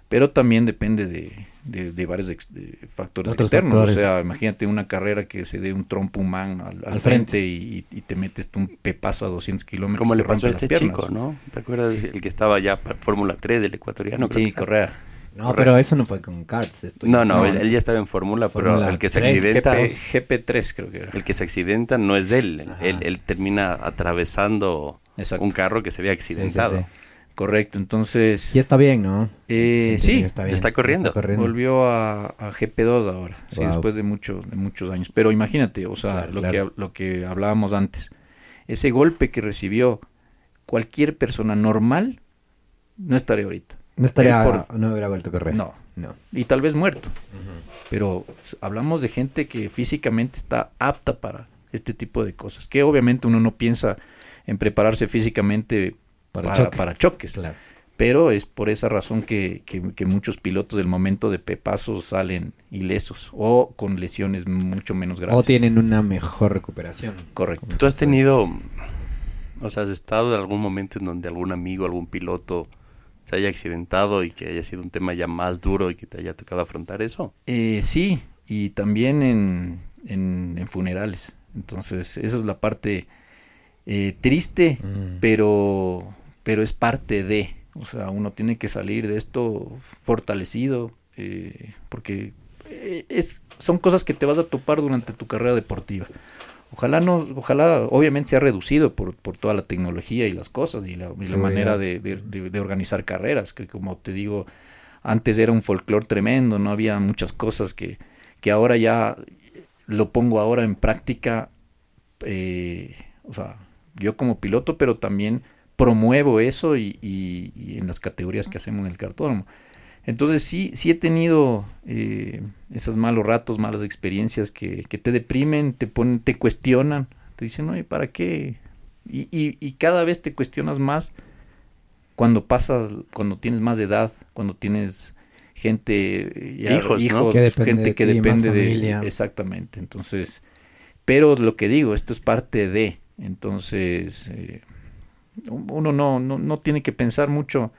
Pero también depende de, de- de varios ex- de factores Otros externos. factores. O sea, imagínate una carrera que se dé un trompo humano al, al Al frente, frente. y, y te metes un pepazo a 200 kilómetros. Como le pasó a este piernas. chico, ¿no? ¿Te acuerdas? El que estaba ya para Fórmula 3 del ecuatoriano. creo Sí, que- Correa. No, pero eso no fue con karts. No, no, él, él ya estaba en fórmula, pero el que se 3, accidenta, GP, 3 creo que era. el que se accidenta no es de él. Él, él termina atravesando Exacto. un carro que se había Sí, sí, accidentado. sí. Correcto, entonces Y está bien, ¿no? Eh, sí, está, bien. está corriendo. volvió a, a GP2 ahora, sí, después de muchos, de muchos años. Pero imagínate, o sea, Claro, lo, claro. Que, lo que hablábamos antes, ese golpe que recibió cualquier persona normal no estaría ahorita. No estaría, por- no hubiera vuelto a correr. No, No. y tal vez muerto. Pero hablamos de gente que físicamente está apta para este tipo de cosas, que obviamente uno no piensa en prepararse físicamente Para para, choque. para choques. Claro. Pero es por esa razón que, que- que muchos pilotos del momento de pepazos salen ilesos o con lesiones mucho menos graves. O tienen una mejor recuperación. Correcto. ¿Tú has tenido, o sea, has estado en algún momento en donde algún amigo, algún piloto se haya accidentado y que haya sido un tema ya más duro y que te haya tocado afrontar eso? Eh, sí, y también en, en- en funerales. Entonces, esa es la parte eh, triste, Mm. pero, pero es parte de. O sea, uno tiene que salir de esto fortalecido, eh, porque eh, es, son cosas que te vas a topar durante tu carrera deportiva. Ojalá no, ojalá obviamente se ha reducido por, por toda la tecnología y las cosas y la, y la Seguridad. manera de, de- de- de organizar carreras, que como te digo, antes era un folclore tremendo, no había muchas cosas que, que ahora ya lo pongo ahora en práctica, eh, o sea, yo como piloto, pero también promuevo eso y, y- y en las categorías que hacemos en el cartódromo. Entonces sí, sí he tenido eh, esos malos ratos, malas experiencias que, que te deprimen, te ponen, te cuestionan, te dicen, oye, ¿para qué? Y, y- y cada vez te cuestionas más cuando pasas, cuando tienes más edad, cuando tienes gente, eh, ya, Hijos, ¿no? Que depende gente de que ti, depende de... familia. Exactamente, entonces, pero lo que digo, esto es parte de, entonces, eh, uno no, no, no tiene que pensar mucho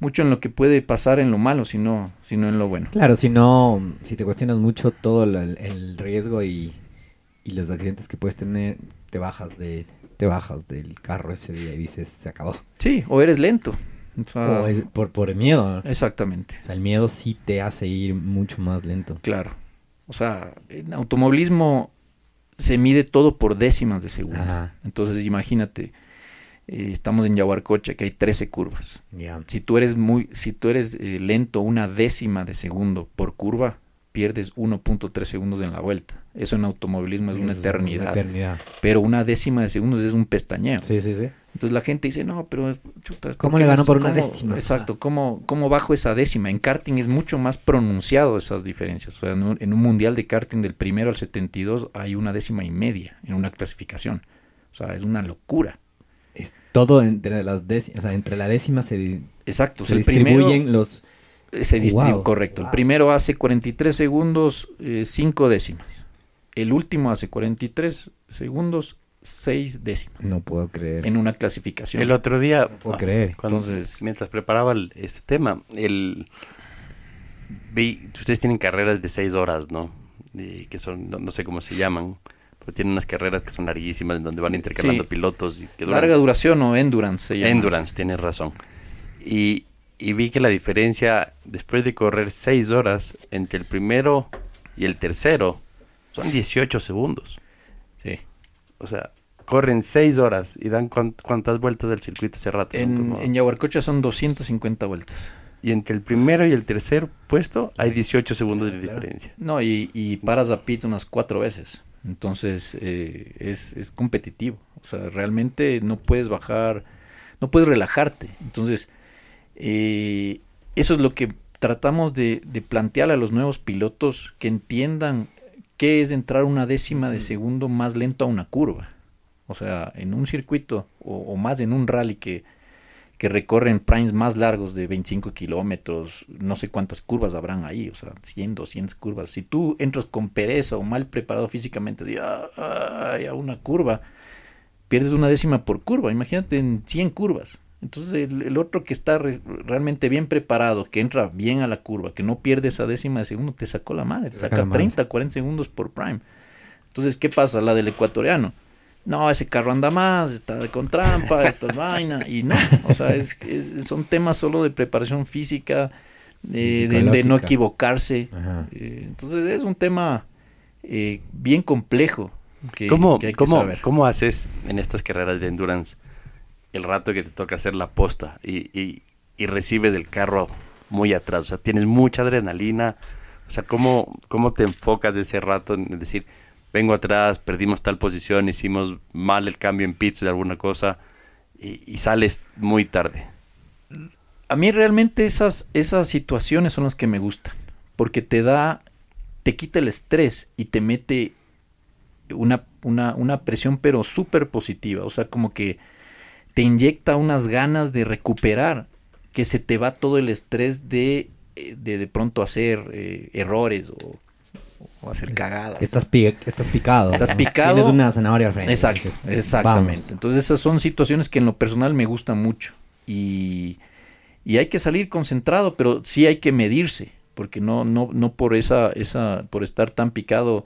mucho en lo que puede pasar en lo malo, sino, sino en lo bueno. Claro, si no, si te cuestionas mucho todo el, el riesgo y, y los accidentes que puedes tener, te bajas de te bajas del carro ese día y dices, se acabó. Sí, o eres lento. O sea, O es por, por miedo. Exactamente, O sea, el miedo sí te hace ir mucho más lento. claro. O sea, en automovilismo se mide todo por décimas de segundo. Ajá, Entonces, imagínate, eh, estamos en Yaguarcocha, que hay 13 curvas. Si tú eres muy, si tú eres eh, lento una décima de segundo por curva, pierdes 1.3 segundos en la vuelta. Eso en automovilismo es una eternidad. eternidad. Pero una décima de segundos es un pestañeo. Sí, sí, sí. Entonces la gente dice, no, pero es- chuta, ¿Cómo ¿por le ganó por una décima? Exacto, ¿cómo, ¿cómo bajo esa décima? En karting es mucho más pronunciado esas diferencias. O sea, en un, en un mundial de karting del primero al 72 hay una décima y media en una clasificación. O sea, es una locura. Todo entre las décimas, o sea, entre la décima se, Exacto, se primero distribuyen los... eh, se distribuye, Wow. correcto. Wow. El primero hace 43 segundos, 5 décimas. El último hace 43 segundos, 6 décimas No puedo creer. en una clasificación. El otro día, puedo creer. cuando- Entonces- mientras preparaba el- este tema, el vi, ustedes tienen carreras de seis horas, ¿no? Y que son, no, no sé cómo se llaman, pero tienen unas carreras que son larguísimas en donde van intercalando Sí. pilotos y que duran Larga duración o endurance. se llama. Endurance, tienes razón. Y, y vi que la diferencia, después de correr 6 horas, entre el primero y el tercero, son 18 segundos. Sí. O sea, corren 6 horas y dan cuántas vueltas del circuito ese rato. En, como- en Yaguarcocha son 250 vueltas. Y entre el primero y el tercer puesto hay 18 segundos de diferencia. No, y, y paras a pit unas cuatro veces. Entonces eh, es, es competitivo. O sea, realmente no puedes bajar, no puedes relajarte. Entonces, eh, eso es lo que tratamos de, de plantear a los nuevos pilotos que entiendan qué es entrar una décima de segundo más lento a una curva. O sea, en un circuito o, o más en un rally que, que recorren primes más largos de 25 kilómetros, no sé cuántas curvas habrán ahí, o sea, 100, 200 curvas. Si tú entras con pereza o mal preparado físicamente, así, "Ah, ay, a una curva, pierdes una décima por curva, imagínate en 100 curvas. Entonces el, el otro que está re- realmente bien preparado, que entra bien a la curva, que no pierde esa décima de segundo, te sacó la madre, te saca saca la madre. 30, 40 segundos por prime. Entonces, ¿qué pasa? La del ecuatoriano. No, ese carro anda más, está con trampa, esta es vaina. Y no, o sea, es, es- son temas solo de preparación física, eh, de, de no equivocarse. Eh, entonces es un tema eh, bien complejo. Que, ¿Cómo, que hay que cómo, saber. cómo haces en estas carreras de endurance el rato que te toca hacer la posta y, y- y recibes el carro muy atrás? O sea, tienes mucha adrenalina. O sea, ¿cómo, cómo te enfocas de ese rato en decir, vengo atrás, perdimos tal posición, hicimos mal el cambio en pits de alguna cosa y, sales muy tarde? A mí realmente esas, esas situaciones son las que me gustan, porque te da, te quita el estrés y te mete una, una, una presión pero súper positiva, o sea, como que te inyecta unas ganas de recuperar, que se te va todo el estrés de eh, de, de pronto hacer eh, errores o, o hacer cagadas. Estás, pi- estás picado. Estás picado. Tienes una zanahoria al frente. Exacto, exactamente. vamos. Entonces esas son situaciones que en lo personal me gustan mucho y, y hay que salir concentrado, pero sí hay que medirse, porque no, no, no por esa, esa, por estar tan picado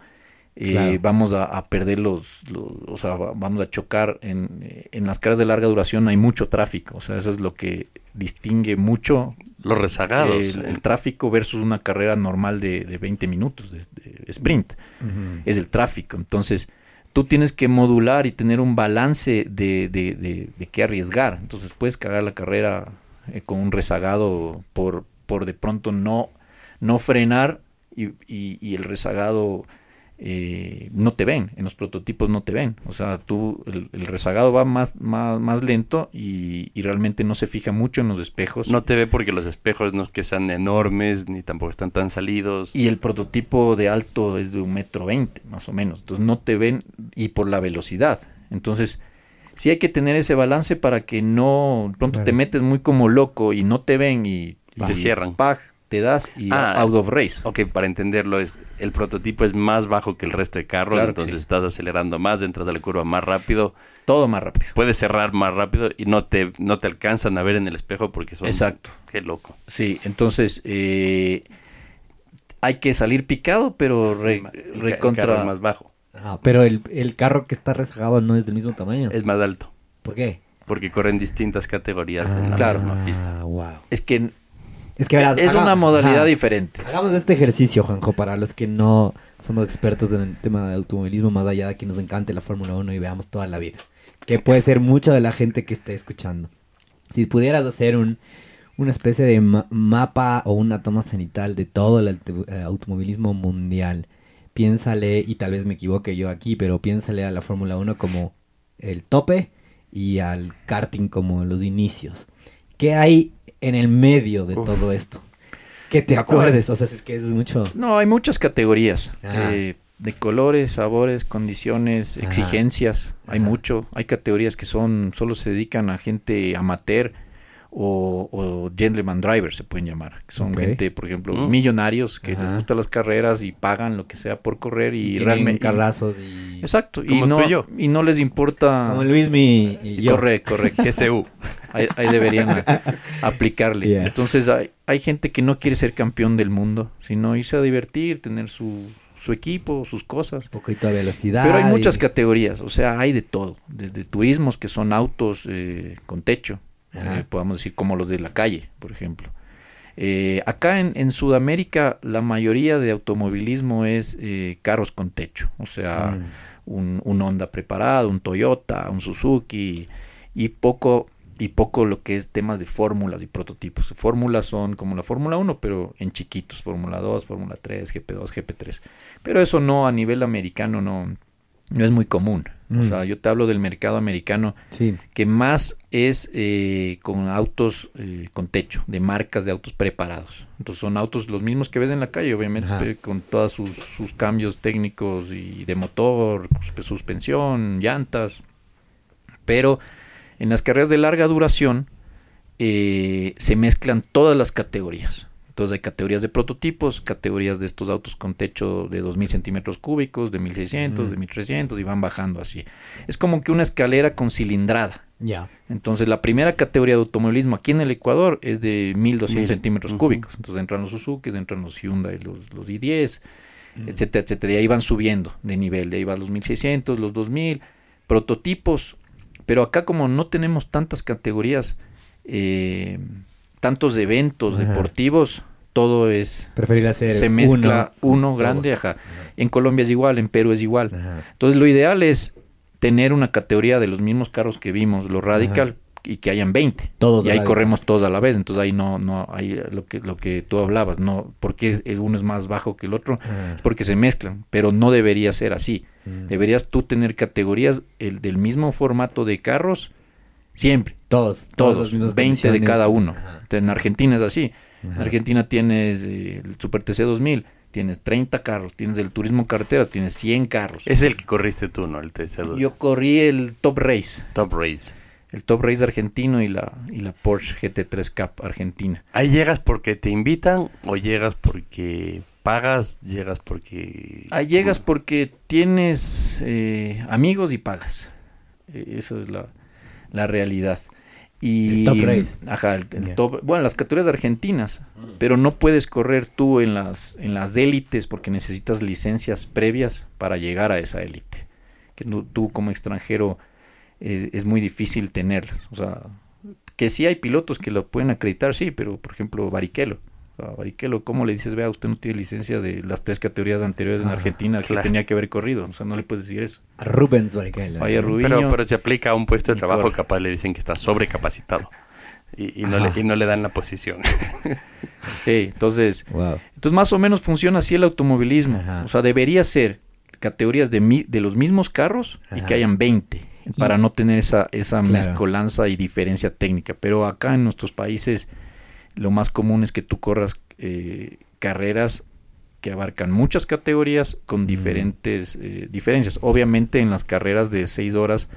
eh, Claro. vamos a, a perder los, los- o sea, va- vamos a chocar en, en las carreras de larga duración hay mucho tráfico, o sea, eso es lo que distingue mucho Los rezagados. el, el tráfico versus una carrera normal de, de 20 minutos de- de sprint es el tráfico. Entonces, tú tienes que modular y tener un balance de, de, de, de qué arriesgar. Entonces, puedes cagar la carrera eh, con un rezagado por, por de pronto no, no frenar y, y- y el rezagado eh, no te ven, en los prototipos no te ven. O sea, tú, el, el rezagado va más, más, más lento y, y realmente no se fija mucho en los espejos. No te ve porque los espejos no es que sean enormes ni tampoco están tan salidos. Y el prototipo de alto es de un metro veinte, más o menos. Entonces no te ven y por la velocidad. Entonces, sí hay que tener ese balance para que no, de pronto te metes muy como loco y no te ven y, Y te cierran. pag, te das y Ah. out of race. Ok, para entenderlo, es el prototipo es más bajo que el resto de carros, Claro entonces sí. estás acelerando más, entras a la curva más rápido, Todo más rápido. puedes cerrar más rápido y no te, no te alcanzan a ver en el espejo porque son... Exacto. Qué loco. Sí, entonces eh, hay que salir picado, pero re- El carro recontra... es más bajo, Ah, pero el, el carro que está rezagado no es del mismo tamaño. es más alto, ¿Por qué? porque corren distintas categorías en la claro. misma pista. Ah, wow. Es que Es que verás, es haga- una modalidad ajá. diferente. Hagamos este ejercicio, Juanjo, para los que no somos expertos en el tema de automovilismo, más allá de que nos encante la Fórmula 1 y veamos toda la vida. Que puede ser mucha de la gente que esté escuchando. Si pudieras hacer un, una especie de ma- mapa o una toma cenital de todo el eh, automovilismo mundial, piénsale, y tal vez me equivoque yo aquí, pero piénsale a la Fórmula 1 como el tope y al karting como los inicios. ¿Qué hay en el medio de Uf. todo esto? Que te acuerdes, o sea, es que es mucho. No, hay muchas categorías Ajá. eh, de colores, sabores, condiciones, Ajá. exigencias. Hay Ajá. mucho. Hay categorías que son solo se dedican a gente amateur o, o gentleman drivers se pueden llamar. Que son gente, por ejemplo, Mm. millonarios que Ajá. les gustan las carreras y pagan lo que sea por correr y, tienen realmente carrazos y. Exacto. Y no, tú y yo. y no les importa. Como Luismi y yo. Correcto, correcto. GCU. Ahí, ahí deberían a- aplicarle. Yeah. Entonces hay, hay gente que no quiere ser campeón del mundo, sino irse a divertir, tener su, su equipo, sus cosas. Un poquito de velocidad. Pero hay muchas y- categorías, o sea, hay de todo, desde turismos que son autos eh, con techo. Eh, podamos decir como los de la calle, por ejemplo. Eh, acá en, en Sudamérica la mayoría de automovilismo es eh, carros con techo, o sea, Mm. un, un Honda preparado, un Toyota, un Suzuki y poco y poco lo que es temas de fórmulas y prototipos. Fórmulas son como la Fórmula 1, pero en chiquitos, Fórmula 2, Fórmula 3, GP2, GP3. Pero eso no a nivel americano no no es muy común. O Mm. sea, yo te hablo del mercado americano Sí. que más es eh, con autos eh, con techo, de marcas de autos preparados. Entonces son autos los mismos que ves en la calle, obviamente, Ajá. con todos sus, sus cambios técnicos y de motor, sus- suspensión, llantas. Pero en las carreras de larga duración eh, se mezclan todas las categorías. Entonces hay categorías de prototipos, categorías de estos autos con techo de 2000 centímetros cúbicos, de 1600, de Mm. 1300 y van bajando así. Es como que una escalera con cilindrada. Ya. Entonces, la primera categoría de automovilismo aquí en el Ecuador es de 1200 Mil. centímetros cúbicos. Entonces, entran los Suzuki, entran los Hyundai, los, los i10, Mm. etcétera, etcétera. Y ahí van subiendo de nivel. De ahí van los 1600, los 2000, prototipos. Pero acá, como no tenemos tantas categorías, eh, tantos eventos Ajá. deportivos, todo es Preferir hacer se mezcla uno, grande, ajá. En Colombia es igual, en Perú es igual. Ajá. Entonces lo ideal es tener una categoría de los mismos carros que vimos, los Radical, y que hayan 20. Todos y ahí corremos todos a la vez, entonces ahí no, no, hay lo que, lo que tú hablabas, no, porque uno es más bajo que el otro, es porque se mezclan, pero no debería ser así. Mm. Deberías tú tener categorías el, del mismo formato de carros, siempre, Todos, todos, mismas 20 de cada uno. Ajá. En Argentina es así. En. Argentina tienes eh, el Super TC 2000, tienes 30 carros, tienes el turismo carretera, tienes 100 carros. Es el que corriste tú, ¿no? El TC2. Yo corrí el Top Race, Top Race. el Top Race argentino y la, y la Porsche GT3 Cup argentina. ¿Ahí llegas porque te invitan o llegas porque pagas? ¿Llegas porque...? Ahí llegas porque tienes eh, amigos y pagas. Eh, Eso es la, la realidad. Y, El top race. Ajá, el, top- bueno, las categorías argentinas, pero no puedes correr tú en las, en las élites porque necesitas licencias previas para llegar a esa élite. Que no- tú como extranjero eh, es muy difícil tenerlas. O sea, que sí hay pilotos que lo pueden acreditar, sí, pero por ejemplo Barrichello. Barrichello, ¿cómo le dices, vea, usted no tiene licencia de las tres categorías anteriores en Ah, Argentina que tenía que haber corrido? O sea, no le puedes decir eso. A Rubens Barrichello. Vaya. Rubiño. Pero, pero se aplica a un puesto de trabajo, corre. capaz le dicen que está sobrecapacitado. Y, y no, le, y no le dan la posición. Sí, entonces, Wow. entonces más o menos funciona así el automovilismo. Ajá. O sea, debería ser categorías de, mi- de los mismos carros y que hayan 20 para Y- no tener esa, esa Claro. mezcolanza y diferencia técnica. Pero acá en nuestros países lo más común es que tú corras eh, carreras que abarcan muchas categorías con diferentes eh, diferencias. Obviamente en las carreras de 6 horas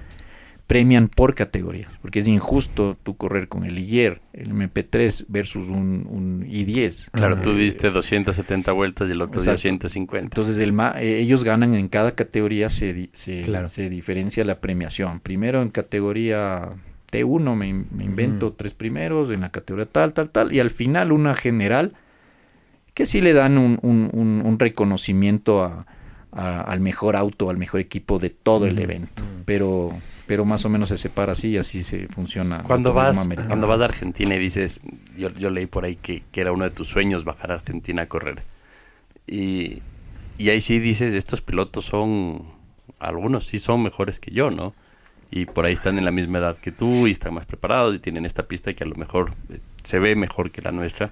premian por categorías, porque es injusto tú correr con el IR, el MP3 versus un, un I10. Claro, Ajá. tú Eh, diste 270 vueltas y el otro dio Exacto. 150. entonces el ma- eh, ellos ganan en cada categoría, se, di- se, Claro. se diferencia la premiación. Primero en categoría T1 me, in- me invento tres primeros, en la categoría tal, tal, tal, y al final una general que sí le dan un, un- un- un reconocimiento a- a- al mejor auto, al mejor equipo de todo el evento. Pero, pero más o menos se separa así y así se funciona. Cuando vas, americano. cuando vas a Argentina y dices, yo, yo leí por ahí que, que era uno de tus sueños bajar a Argentina a correr. Y, y ahí sí dices, estos pilotos son, algunos sí son mejores que yo, ¿no? Y por ahí están en la misma edad que tú y están más preparados y tienen esta pista que a lo mejor eh, se ve mejor que la nuestra.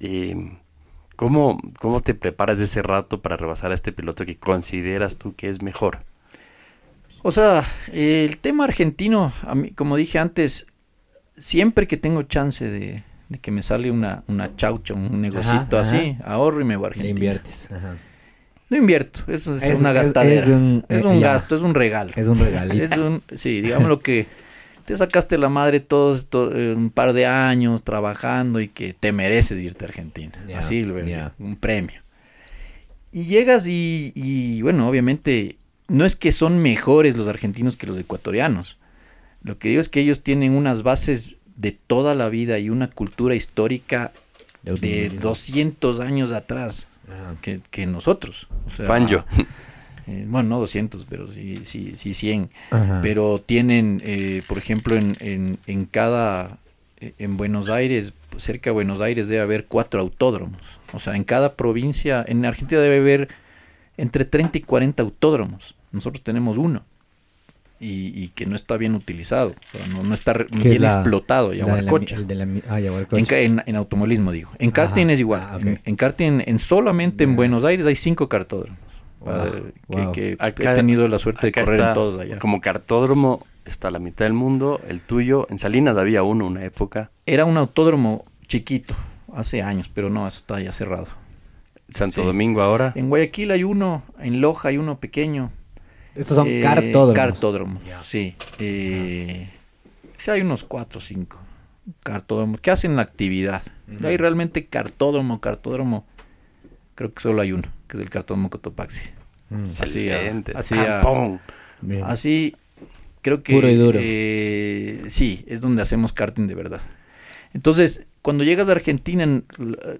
Y, ¿cómo, ¿Cómo te preparas de ese rato para rebasar a este piloto que consideras tú que es mejor? O sea, el tema argentino, a mí, como dije antes, siempre que tengo chance de, de que me sale una, una chaucha, un negocito ajá. así, ahorro y me voy a Le Argentina. inviertes. Ajá. No invierto, eso es, Es- una gastadera. es un- Es eh, un ya. gasto, es un regalo. Es un regalito. Es un, sí, digamos lo que te sacaste la madre todos eh, un par de años trabajando y que te mereces irte a Argentina. Así, un premio. Y llegas y, y, bueno, obviamente no es que son mejores los argentinos que los ecuatorianos. Lo que digo es que ellos tienen unas bases de toda la vida y una cultura histórica de automovilismo. 200 años atrás. Que, que nosotros. O sea, Fanjo. eh, bueno, no 200, pero sí, sí, sí 100 Ajá. pero tienen, eh, por ejemplo, en, en, en cada, eh, en Buenos Aires, cerca de Buenos Aires debe haber cuatro autódromos. O sea, en cada provincia, en Argentina debe haber entre 30 y 40 autódromos. Nosotros tenemos uno. Y, y que no está bien utilizado, o sea, no, no está re- ¿Qué es bien la- explotado, Yaguarcocha. ah. En, en, en automovilismo digo. En Ajá. karting es igual. Ah, en, en karting, en solamente en. Buenos Aires hay cinco cartódromos. Wow, Para- que- wow. que Acá- he tenido la suerte de correr está en todos allá. Como cartódromo está la mitad del mundo, el tuyo. En Salinas había uno una época. Era un autódromo chiquito, hace años, pero no, eso está ya cerrado. Santo Sí. Domingo ahora. En Guayaquil hay uno, en Loja hay uno pequeño. Estos son eh, cartódromos. Cartódromos, sí. Eh, sí, hay unos cuatro o cinco cartódromos que hacen la actividad. Ahí realmente cartódromo, cartódromo, creo que solo hay uno, que es el cartódromo Cotopaxi. Mm. así, ah, Excelente. así, ah. Así, creo que... Puro y duro. eh, sí, es donde hacemos karting de verdad. Entonces, cuando llegas a Argentina, en-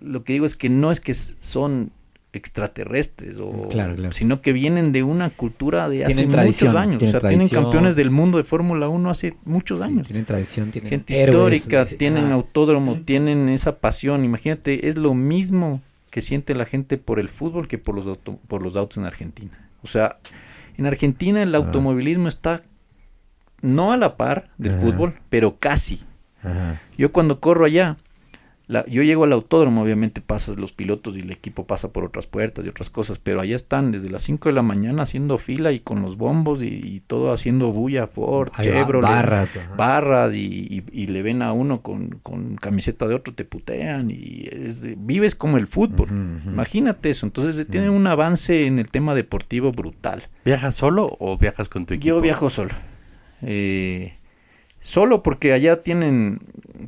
lo- que digo es que no es que son extraterrestres, o, Claro, claro. sino que vienen de una cultura de hace Tienen muchos tradición, años. tienen o sea, tienen tradición. campeones del mundo de Fórmula 1 hace muchos Sí, años. tienen tradición, tienen Gente héroes, histórica, tienen ah, autódromo, tienen esa pasión. Imagínate, es lo mismo que siente la gente por el fútbol que por los, auto- por los autos en Argentina. O sea, en Argentina el Ah. automovilismo está no a la par del Ajá. fútbol, pero casi. Ajá. Yo cuando corro allá, la- yo llego al autódromo, obviamente pasas los pilotos y el equipo pasa por otras puertas y otras cosas, pero allá están desde las 5 de la mañana haciendo fila y con los bombos y, y todo haciendo bulla, Ford, ba- Chevrolet, barras, ajá. barras y, y- y le ven a uno con, con camiseta de otro, te putean y es de- vives como el fútbol. Imagínate eso, entonces eh, tienen Mm. un avance en el tema deportivo brutal. ¿Viajas solo o viajas con tu equipo? Yo viajo solo. Eh, solo porque allá tienen,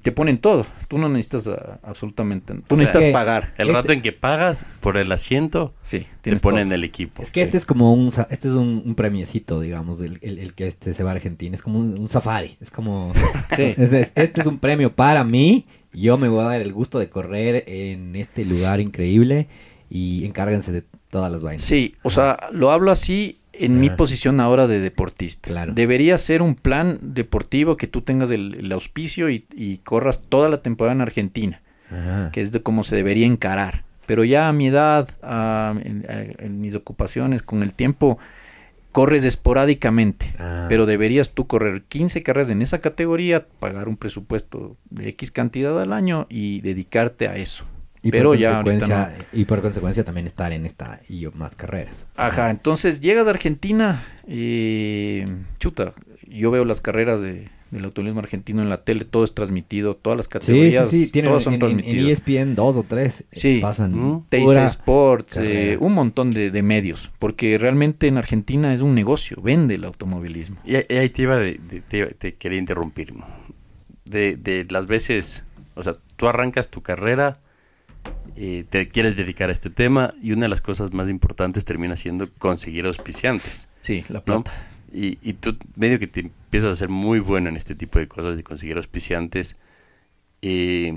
te ponen todo. Tú no necesitas ah, absolutamente, tú O sea, necesitas pagar. El Este- rato en que pagas por el asiento, Sí, te ponen todo. el equipo. Es que este es como un, este es un, un premiecito, digamos, el, el- el que este se va a Argentina. Es como un, un safari. Es como, Sí. es- es- este es un premio para mí. Yo me voy a dar el gusto de correr en este lugar increíble y encárguense de todas las vainas. Sí, o sea, lo hablo así en mi posición ahora de deportista. Claro. Debería ser un plan deportivo que tú tengas el, el auspicio y, y corras toda la temporada en Argentina, Ajá. que es de cómo se debería encarar. Pero ya a mi edad, a- en, a- en mis ocupaciones, con el tiempo, corres esporádicamente. Ah. Pero deberías tú correr 15 carreras en esa categoría, pagar un presupuesto de X cantidad al año y dedicarte a eso. Y pero por ya y por consecuencia también estar en esta y más carreras. Ajá, entonces llegas de Argentina, eh, chuta, yo veo las carreras de, del automovilismo argentino en la tele, todo es transmitido, todas las Sí, sí, categorías, sí, tienen todas son en, en- en transmitidas. ESPN dos o tres. eh, Sí. Pasan pura Sports, eh, un montón de, de medios, porque realmente en Argentina es un negocio, vende el automovilismo. Y, ahí- y ahí te iba de, de- te, te quería interrumpir. De, de las veces, o sea, tú arrancas tu carrera, eh, te quieres dedicar a este tema y una de las cosas más importantes termina siendo conseguir auspiciantes. Sí, la ¿no? plata. Y, y tú medio que te empiezas a ser muy bueno en este tipo de cosas de conseguir auspiciantes. Eh,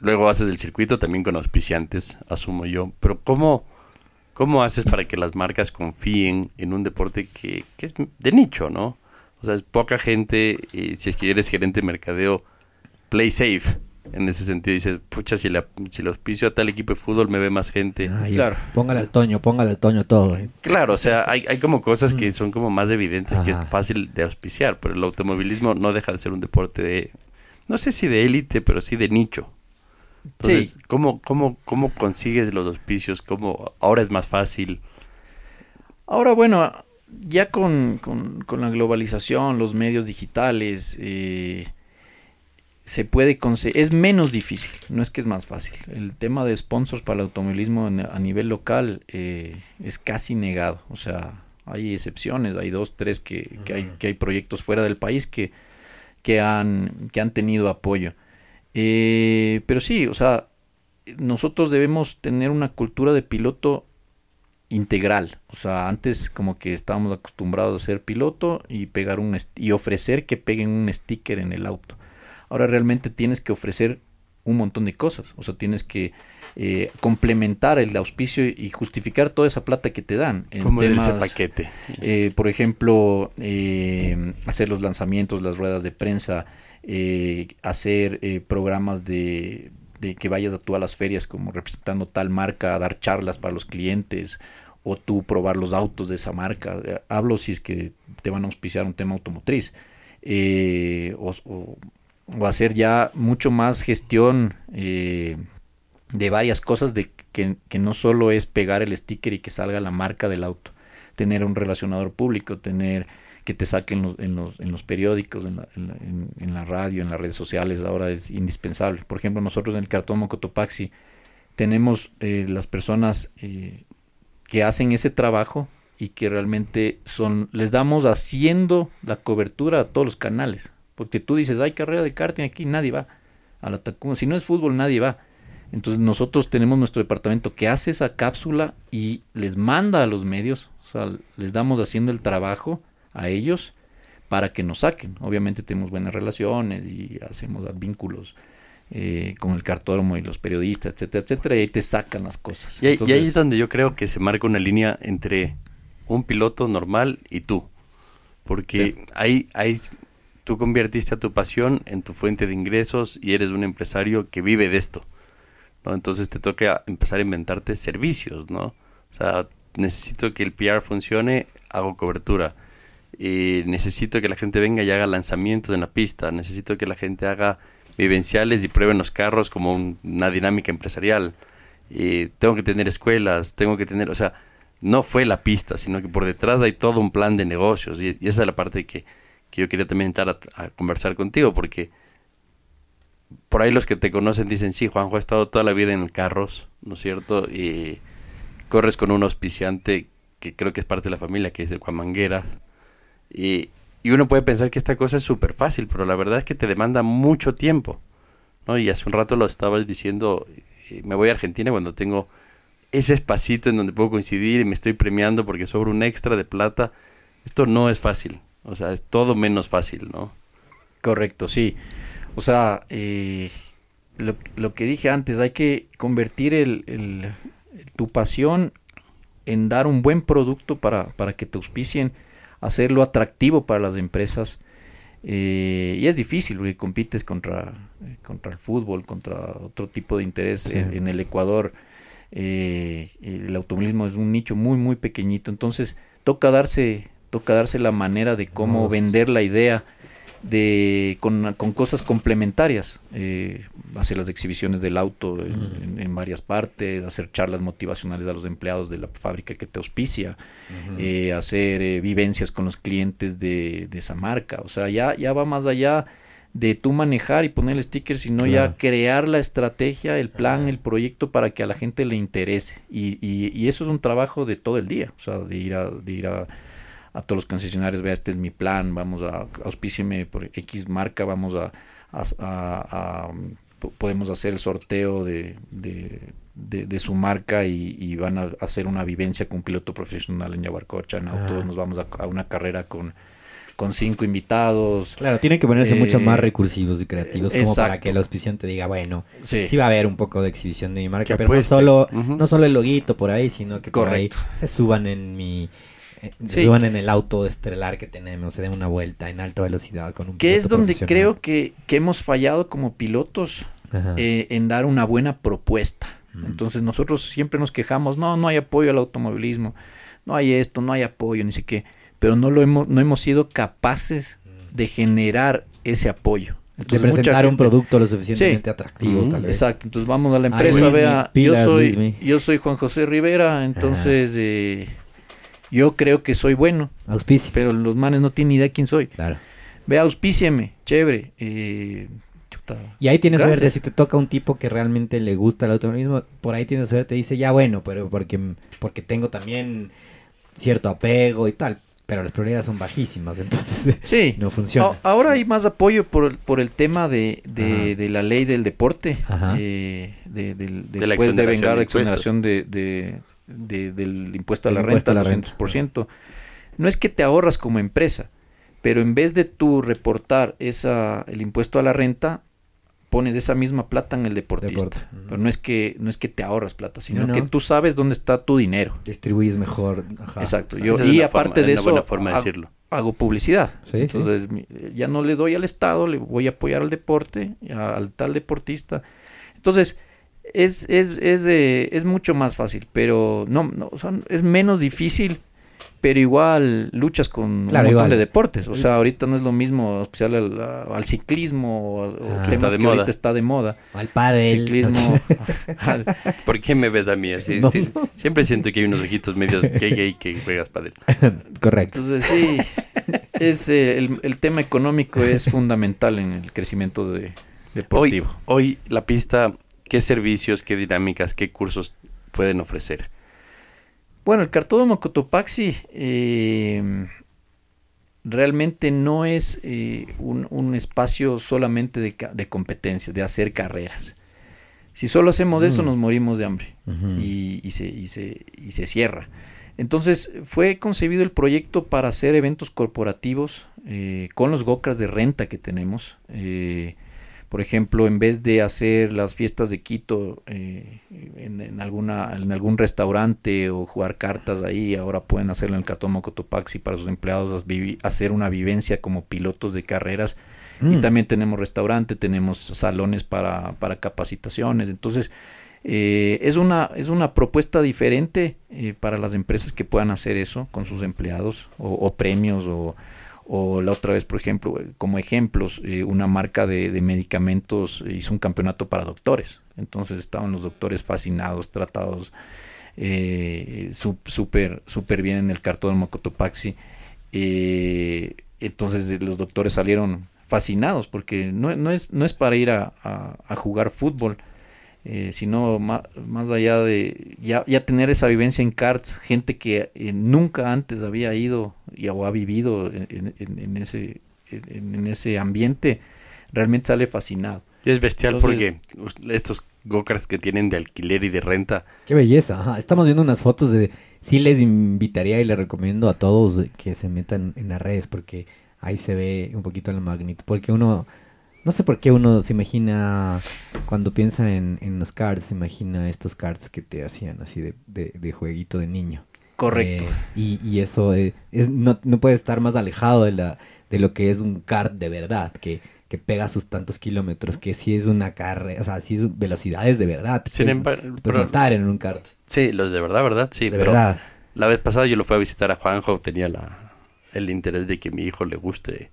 luego haces el circuito también con auspiciantes, asumo yo. Pero ¿cómo, cómo haces para que las marcas confíen en un deporte que, que es de nicho, ¿no? O sea, es poca gente. Y si es que eres gerente de mercadeo, play safe. En ese sentido dices, pucha, si, la, si lo auspicio a tal equipo de fútbol me ve más gente. Ay, Claro. Póngale al Toño, póngale al Toño todo. eh. Claro, o sea, hay, hay como cosas que son como más evidentes que es fácil de auspiciar, pero el automovilismo no deja de ser un deporte de, no sé si de élite, pero sí de nicho. Entonces, Sí. ¿cómo, cómo, ¿cómo consigues los auspicios? ¿Cómo ahora es más fácil? Ahora, bueno, ya con, con- con la globalización, los medios digitales, eh, se puede conseguir, es menos difícil, no es que es más fácil. El tema de sponsors para el automovilismo en- a nivel local eh, es casi negado, o sea, hay excepciones, hay dos, tres que, que hay, que hay proyectos fuera del país que, que, han, que han tenido apoyo. Eh, pero sí, o sea, nosotros debemos tener una cultura de piloto integral. O sea, antes como que estábamos acostumbrados a ser piloto y pegar un y ofrecer que peguen un sticker en el auto. Ahora realmente tienes que ofrecer un montón de cosas. O sea, tienes que eh, complementar el auspicio y justificar toda esa plata que te dan. en ¿Cómo es ese temas, paquete? eh, por ejemplo, eh, hacer los lanzamientos, las ruedas de prensa, hacer programas de, de que vayas a tú a las ferias como representando tal marca, a dar charlas para los clientes o tú probar los autos de esa marca. Hablo si es que te van a auspiciar un tema automotriz. O, o- o hacer ya mucho más gestión eh, de varias cosas de que, que no solo es pegar el sticker y que salga la marca del auto tener un relacionador público, tener que te saquen los, en, los, en los periódicos, en la, en, la, en- la radio, en las redes sociales, ahora es indispensable. Por ejemplo, nosotros en el cartón Mocotopaxi tenemos eh, las personas eh, que hacen ese trabajo y que realmente son, les damos haciendo la cobertura a todos los canales. Porque tú dices, hay carrera de karting aquí, nadie va. A la Tacunga. Si no es fútbol, nadie va. Entonces nosotros tenemos nuestro departamento que hace esa cápsula y les manda a los medios, o sea, les damos haciendo el trabajo a ellos para que nos saquen. Obviamente tenemos buenas relaciones y hacemos vínculos eh, con el cartódromo y los periodistas, etcétera, etcétera, y ahí te sacan las cosas. Y, ahí- y Entonces, ahí es donde yo creo que se marca una línea entre un piloto normal y tú. Porque ahí, ahí tú convertiste a tu pasión en tu fuente de ingresos y eres un empresario que vive de esto. ¿no? Entonces te toca empezar a inventarte servicios, ¿no? O sea, necesito que el PR funcione, hago cobertura. Y necesito que la gente venga y haga lanzamientos en la pista. Necesito que la gente haga vivenciales y prueben los carros como un- una dinámica empresarial. Y tengo que tener escuelas, tengo que tener, o sea, no fue la pista, sino que por detrás hay todo un plan de negocios. Y, y esa es la parte que, que yo quería también entrar a, a conversar contigo, porque por ahí los que te conocen dicen, sí, Juanjo ha estado toda la vida en carros, ¿no es cierto? Y corres con un auspiciante que creo que es parte de la familia, que es el Juan Mangueras. Y, y uno puede pensar que esta cosa es súper fácil, pero la verdad es que te demanda mucho tiempo. ¿no? Y hace un rato lo estabas diciendo, eh, me voy a Argentina cuando tengo ese espacito en donde puedo coincidir y me estoy premiando porque sobra un extra de plata. Esto no es fácil, o sea, es todo menos fácil, ¿no? Correcto, sí. O sea, eh, lo, lo que dije antes, hay que convertir el, el- tu pasión en dar un buen producto para, para que te auspicien, hacerlo atractivo para las empresas. Eh, y es difícil porque compites contra, eh, contra el fútbol, contra otro tipo de interés. Sí. En, en el Ecuador eh, el automovilismo es un nicho muy, muy pequeñito. Entonces toca darse, toca darse la manera de cómo vender la idea de con, con cosas complementarias, eh, hacer las exhibiciones del auto en, Ujú. en- en varias partes, hacer charlas motivacionales a los empleados de la fábrica que te auspicia, eh, hacer eh, vivencias con los clientes de, de esa marca, o sea, ya, ya va más allá de tú manejar y poner el sticker, sino Claro. ya crear la estrategia, el plan, el proyecto para que a la gente le interese. Y, y- y eso es un trabajo de todo el día, o sea, de ir a, de ir a, a todos los concesionarios, vea, este es mi plan, vamos a, auspícieme por X marca, vamos a, a- a- a- po- podemos hacer el sorteo de, de, de- de su marca y, y van a hacer una vivencia con un piloto profesional en Yabarcocha, autos, Ah. nos vamos a, a una carrera con, con cinco invitados. Claro, tienen que ponerse mucho Eh, más recursivos y creativos como para que el auspiciante diga, bueno, Sí. sí. va a haber un poco de exhibición de mi marca, Que pero no solo, no solo el loguito por ahí, sino que por ahí se suban en mi Sí. suban en el auto estelar que tenemos, se den una vuelta en alta velocidad con un Que es donde creo que, que hemos fallado como pilotos eh, en dar una buena propuesta. Entonces nosotros siempre nos quejamos, no, no hay apoyo al automovilismo, no hay esto, no hay apoyo, ni qué, pero no lo hemos, no hemos sido capaces de generar ese apoyo. de Entonces, presentar un producto lo suficientemente Sí. atractivo, tal vez. Exacto, entonces vamos a la Ay, empresa, Luismi, vea, yo soy, yo soy Juan José Rivera, entonces eh, yo creo que soy bueno, Auspicio. pero los manes no tienen ni idea quién soy. Claro. Vea, auspícieme, chévere. eh, chuta. Y ahí tienes Gracias. suerte, si te toca un tipo que realmente le gusta el automovilismo, por ahí tienes suerte, dice, ya bueno, pero porque, porque tengo también cierto apego y tal, pero las probabilidades son bajísimas, entonces Sí, no funciona. A- ahora hay más apoyo por, el- por el tema de, de- la ley del deporte, Ajá. eh, de, del- De vengar de la exoneración de, de- de- del impuesto a la impuesto renta, al renta. 200%. No es que te ahorras como empresa, pero en vez de tú reportar esa, el impuesto a la renta, pones esa misma plata en el deportista. Deporte. Pero no es que no es que te ahorras plata, sino No, no. que tú sabes dónde está tu dinero. Distribuyes mejor. ajá. Exacto. Yo, y aparte forma- de eso, forma de hago- decirlo. hago publicidad. Sí. Entonces, ya no le doy al Estado, le voy a apoyar al deporte, a- al tal deportista. Entonces, es, es, es, eh, es mucho más fácil, pero no, no, o sea, es menos difícil, pero igual luchas con Claro, un montón igual. de deportes. O sea, ahorita no es lo mismo especial al, al ciclismo o, o Ah. temas Está de que moda. ahorita está de moda. Al pádel. Ciclismo. ¿Por qué me ves a mí así? No. Sí, siempre siento que hay unos ojitos medios gay gay que juegas padel. Correcto. Entonces, sí, es, eh, el, el tema económico es fundamental en el crecimiento de, Hoy, deportivo. hoy la pista, ¿qué servicios, qué dinámicas, qué cursos pueden ofrecer? Bueno, el cartódromo Cotopaxi eh, realmente no es eh, un, un espacio solamente de, de competencias, de hacer carreras. Si solo hacemos eso, Mm. nos morimos de hambre Ujú. y, y se, y se- y se cierra. Entonces, fue concebido el proyecto para hacer eventos corporativos eh, con los GOCRAS de renta que tenemos. eh, por ejemplo, en vez de hacer las fiestas de Quito eh, en, en alguna, en algún restaurante o jugar cartas ahí, ahora pueden hacerlo en el Cartón Mocotopaxi para sus empleados, hacer una vivencia como pilotos de carreras. Y Mm. también tenemos restaurante, tenemos salones para, para capacitaciones. Entonces, eh, es, una, es una propuesta diferente eh, para las empresas que puedan hacer eso con sus empleados o, o premios o, o la otra vez, por ejemplo, eh, como ejemplos, eh, una marca de, medicamentos hizo un campeonato para doctores. Entonces estaban los doctores fascinados, tratados eh, súper súper bien en el cartón Mocotopaxi. Eh, entonces eh, los doctores salieron fascinados porque no, no es, no es para ir a- a jugar fútbol, eh, sino más, más allá de ya, ya tener esa vivencia en karts, gente que eh, nunca antes había ido y, o ha vivido en, en- en ese, en, en ese ambiente, realmente sale fascinado. Es bestial Entonces- porque estos go-karts que tienen de alquiler y de renta, Qué belleza. ajá. Estamos viendo unas fotos de... Sí les invitaría y les recomiendo a todos que se metan en las redes porque ahí se ve un poquito la magnitud. Porque uno... No sé por qué uno se imagina, cuando piensa en, en los cards, se imagina estos cards que te hacían así de, de, de jueguito de niño. Correcto. Eh, y, y eso eh, es, no, no puede estar más alejado de, la, de lo que es un kart de verdad, que, que pega sus tantos kilómetros, que sí es una carrera, o sea, sí es velocidades de verdad. Sin embargo, matar en un kart, sí, los de verdad, ¿verdad? Sí, de pero verdad. la vez pasada yo lo fui a visitar a Juanjo, tenía la, el interés de que mi hijo le guste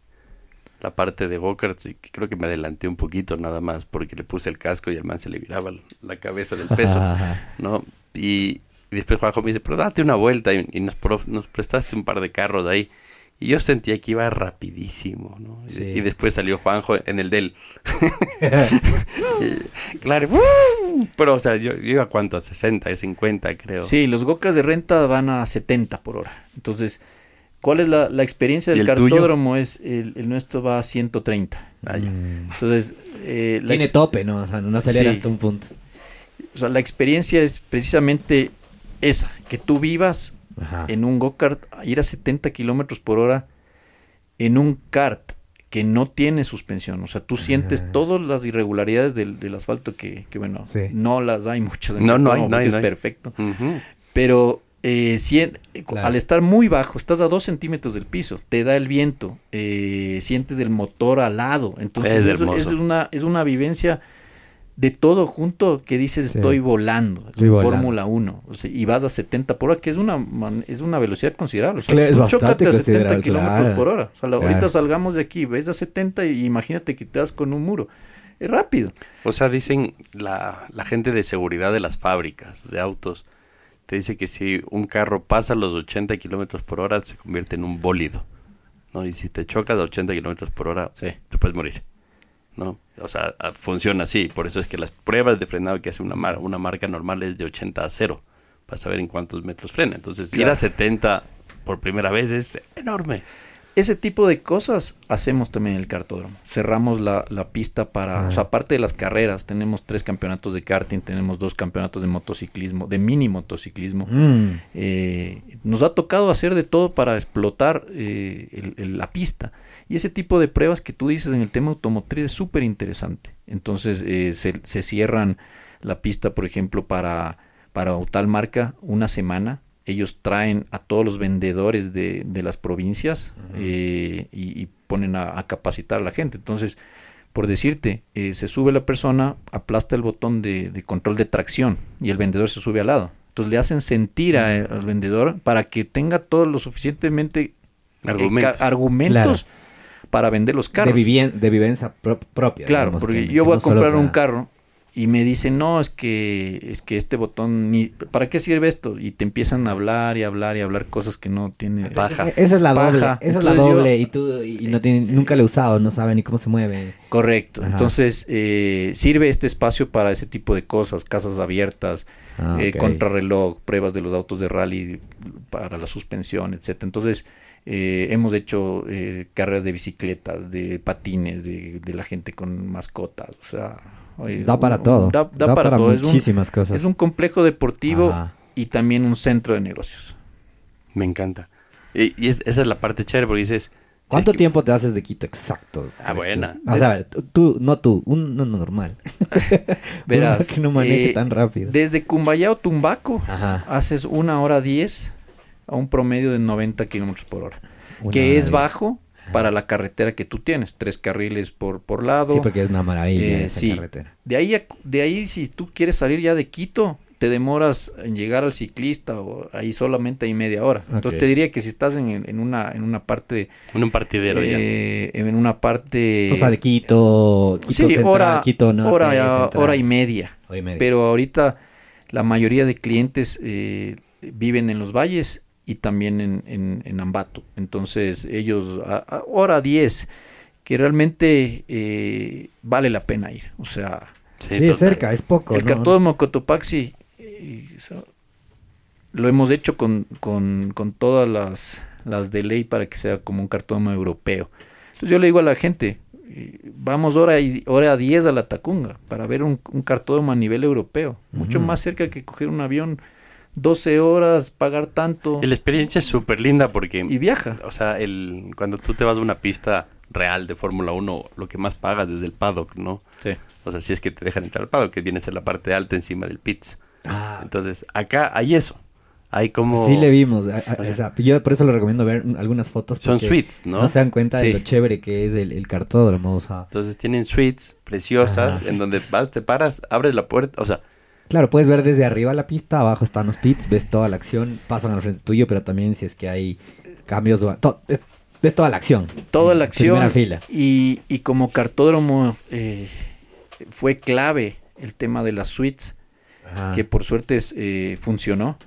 la parte de go-karts y creo que me adelanté un poquito nada más porque le puse el casco y al man se le viraba la cabeza del peso. ¿no? Y, y después Juanjo me dice, pero date una vuelta y, y nos, pro- nos prestaste un par de carros ahí. Y yo sentía que iba rapidísimo, ¿no? Y, Sí. y después salió Juanjo en el del... Claro, ¡uh! pero o sea, yo, yo iba a cuánto, a 60, 50 creo. Sí, los gokars de renta van a 70 por hora. Entonces, ¿cuál es la, la experiencia ¿Y del tuyo? cartódromo? Es el, el nuestro va a 130. Ah, ya. Mm. Entonces, eh, la Tiene ex- tope, ¿no? O sea, no acelera Sí. hasta un punto. o sea, la experiencia es precisamente esa, que tú vivas Ajá. en un go-kart, a ir a 70 kilómetros por hora en un kart que no tiene suspensión. O sea, tú sientes Ajá. todas las irregularidades del, del asfalto que, que, bueno, Sí. no las hay muchas. en No, no hay, no hay, porque no hay. es perfecto. Pero eh, Claro. al estar muy bajo, estás a dos centímetros del piso, te da el viento, eh, sientes el motor al lado. Entonces, Es eso- hermoso. es, una, es una vivencia de todo junto que dices Sí. estoy volando, Estoy volando. Fórmula 1, o sea, y vas a 70 por hora, que es una, man- es una velocidad considerable. O sea, Claro, es chócate a 70 considerable, kilómetros claro. por hora. O sea, la- ahorita salgamos de aquí, ves a 70 y imagínate que te das con un muro. Es rápido. O sea, dicen la, la gente de seguridad de las fábricas de autos, te dice que si un carro pasa los 80 kilómetros por hora, se convierte en un bólido. ¿no? Y si te chocas a 80 kilómetros por hora, Sí. te puedes morir. ¿no? O sea, a- funciona así. Por eso es que las pruebas de frenado que hace una, mar- una marca normal es de 80 a 0, para saber en cuántos metros frena. Entonces, ir Claro. a 70 por primera vez es enorme. Ese tipo de cosas hacemos también en el cartódromo. Cerramos la, la pista para, Ah. o sea, aparte de las carreras, tenemos tres campeonatos de karting, tenemos dos campeonatos de motociclismo, de mini motociclismo. Mm. Eh, nos ha tocado hacer de todo para explotar eh, el- el- la pista. Y ese tipo de pruebas que tú dices en el tema automotriz es súper interesante. Entonces eh, se, se cierran la pista, por ejemplo, para, para tal marca una semana. Ellos traen a todos los vendedores de, de las provincias eh, y, y ponen a, a capacitar a la gente. Entonces, por decirte, eh, se sube la persona, aplasta el botón de, de control de tracción y el vendedor se sube al lado. Entonces le hacen sentir a- al vendedor para que tenga todo lo suficientemente eh, Argumentos. para vender los carros. De, vivien- de vivencia pro- propia. Claro, porque que- yo que voy no a comprar sea- un carro y me dicen, no, es que, es que este botón, ni, ¿para qué sirve esto? Y te empiezan a hablar y hablar y hablar cosas que no tiene. Paja. Esa es la doble. Paja. Esa es la yo- doble y tú y no tiene, nunca lo he usado, no sabe ni cómo se mueve. Correcto. Ajá. Entonces, eh, sirve este espacio para ese tipo de cosas, casas abiertas, Ah, eh, contrarreloj, pruebas de los autos de rally para la suspensión, etcétera. Entonces, eh, hemos hecho eh, carreras de bicicletas, de patines, de, de la gente con mascotas, o sea... oye, Da para un- todo. Da, da para, todo. Es un, muchísimas cosas. es un complejo deportivo Ajá. y también un centro de negocios. Me encanta. Y, y es- esa es la parte chévere porque dices, ¿Cuánto que- tiempo te haces de Quito exacto? Ah, crees tú? buena. O sea, tú, no tú, un no, no, normal. Verás, Uno que no maneje eh, tan rápido. Desde Cumbayá o Tumbaco Ajá. haces una hora 10 a un promedio de 90 kilómetros por hora. Una que es bajo para la carretera que tú tienes, tres carriles por, por lado. Sí, porque es una maravilla Eh, esa sí. carretera. De ahí, a- de ahí, si tú quieres salir ya de Quito, te demoras en llegar al ciclista o ahí solamente hay media hora. Entonces te diría que si estás en, en una, en una parte, En un partidero ya. eh, en una parte, O sea, de Quito, Quito sí, Central, hora, Quito Norte, hora, Central. hora y media. Hora y media. Pero ahorita la mayoría de clientes eh, viven en los valles y también en, en- en Ambato. Entonces ellos, a, a hora 10, que realmente eh, vale la pena ir. O sea, Sí, sí, total. es cerca, es poco, el ¿no? cartódromo Cotopaxi eh, so- lo hemos hecho con, con- con todas las, las de ley para que sea como un cartódromo europeo. Entonces yo le digo a la gente, eh, vamos hora, y, hora 10 a la Tacunga para ver un, un cartódromo a nivel europeo. Mucho más cerca que coger un avión 12 horas, pagar tanto Y la experiencia es súper linda porque, y viaja. o sea, el, cuando tú te vas a una pista real de Fórmula 1, lo que más pagas es el paddock, ¿no? Sí. O sea, si es que te dejan entrar al paddock, que viene a ser la parte alta encima del pits. Ah, Entonces, acá hay eso. Hay como... Sí le vimos. a- a- o sea, yo por eso le recomiendo ver un- algunas fotos. Son suites, ¿no? No se dan cuenta de lo chévere que es el, el cartódromo. O sea, Entonces tienen suites preciosas Ajá. en donde vas, te paras, abres la puerta, o sea, claro, puedes ver desde arriba la pista, abajo están los pits, ves toda la acción, pasan al frente tuyo, pero también si es que hay cambios, to- ves- toda la acción. Toda la acción. Primera fila. Y, y como cartódromo eh, fue clave el tema de las suites. Ajá. que por suerte eh, funcionó,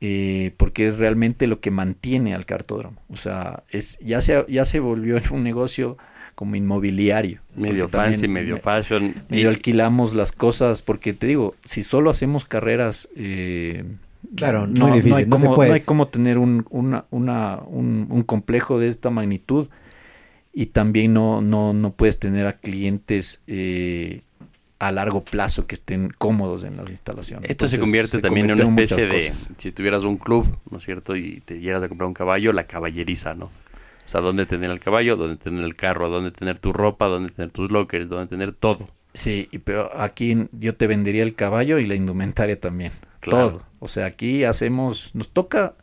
eh, porque es realmente lo que mantiene al cartódromo. O sea, es, ya, se, ya se volvió en un negocio como inmobiliario. medio fancy, medio me- fashion. medio y- alquilamos las cosas, porque te digo, si solo hacemos carreras... eh, Claro, muy no, no difícil, hay no se cómo, puede. no hay cómo tener un, una, una- un, un complejo de esta magnitud y también no, no, no puedes tener a clientes eh, a largo plazo que estén cómodos en las instalaciones. Esto se convierte se también en una especie de, cosas. si tuvieras un club, ¿no es cierto? Y te llegas a comprar un caballo, la caballeriza, ¿no? O sea, dónde tener el caballo, dónde tener el carro, dónde tener tu ropa, dónde tener tus lockers, dónde tener todo. Sí, y pero aquí yo te vendería el caballo y la indumentaria también. Claro. Todo. O sea, aquí hacemos, nos toca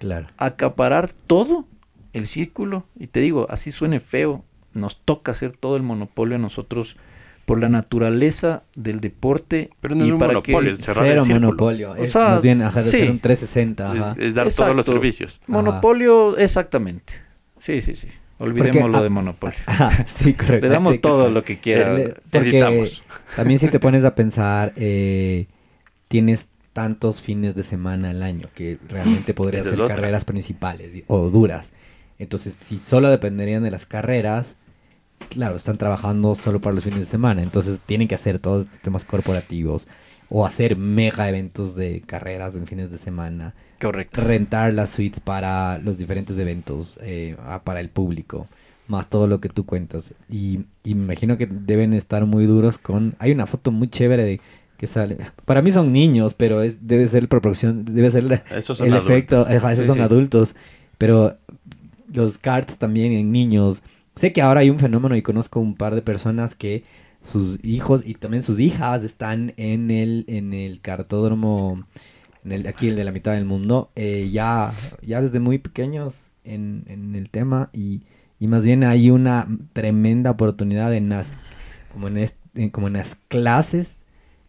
Claro. acaparar todo el círculo y te digo, así suene feo, nos toca hacer todo el monopolio a nosotros por la naturaleza del deporte Pero no es y un para monopolio, que es cerrar el Cero círculo. monopolio. O Es sea, más bien ajá, de sí. hacer un 360. Es, Ajá. es dar todos los servicios. monopolio exactamente. Sí, sí, sí. Olvidemos Porque, lo ah, de monopolio. Ajá, sí, correcto. Le damos todo lo que quiera. Le- editamos. también si te pones a pensar, eh, tienes tantos fines de semana al año que realmente podrías hacer otra. carreras principales o duras. Entonces, si solo dependerían de las carreras, claro, están trabajando solo para los fines de semana. Entonces, tienen que hacer todos estos temas corporativos o hacer mega eventos de carreras en fines de semana Correcto. rentar las suites para los diferentes eventos, eh, para el público, más todo lo que tú cuentas. Y, y me imagino que deben estar muy duros con... Hay una foto muy chévere de que sale... Para mí son niños, pero es debe ser proporción, debe ser la- Esos son el adultos. efecto, esos Sí, son sí. adultos, pero los karts también en niños. Sé que ahora hay un fenómeno y conozco un par de personas que sus hijos y también sus hijas están en el en el cartódromo en el aquí el de la mitad del mundo. Eh, ya ya desde muy pequeños en, en el tema y, y más bien hay una tremenda oportunidad en las como en est- en- como en las clases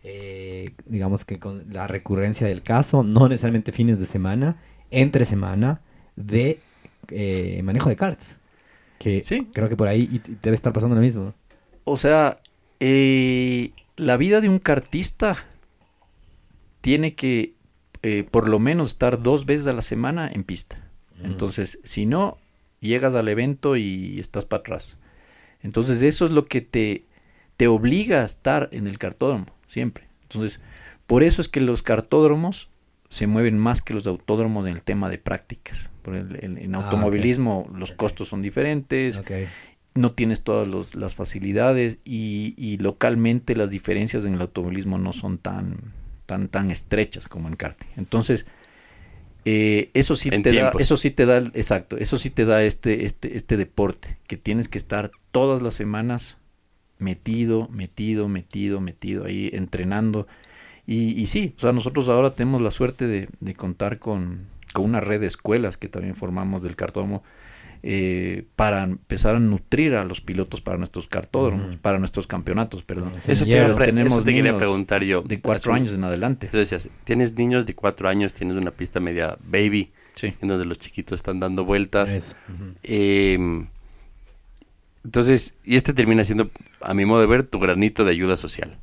eh, digamos que con la recurrencia del caso no necesariamente fines de semana entre semana de eh, manejo de carts que Sí. creo que por ahí debe estar pasando lo mismo. O sea, eh, la vida de un cartista tiene que eh, por lo menos estar dos veces a la semana en pista. Entonces, si no, llegas al evento y estás para atrás. Entonces, eso es lo que te, te obliga a estar en el cartódromo, siempre. Entonces, por eso es que los cartódromos se mueven más que los autódromos en el tema de prácticas. Por el- el- en Ah, automovilismo los costos son diferentes. No tienes todas los- las facilidades y, y localmente las diferencias en el automovilismo no son tan, tan, tan estrechas como en karting. Entonces, Eh, eso sí En te da, eso sí te da, exacto, eso sí te da este, este, este deporte, que tienes que estar todas las semanas metido, metido, metido, metido ahí entrenando. Y, y sí, o sea, nosotros ahora tenemos la suerte de, de contar con, con una red de escuelas que también formamos del cartódromo eh, para empezar a nutrir a los pilotos para nuestros cartódromos, para nuestros campeonatos, perdón. Sí, Eso te, Tenemos eso te quería niños preguntar yo. De cuatro Así- años en adelante. Eso decías, tienes niños de cuatro años, tienes una pista media baby, Sí. en donde los chiquitos están dando vueltas. Eh, entonces, y este termina siendo, a mi modo de ver, tu granito de ayuda social.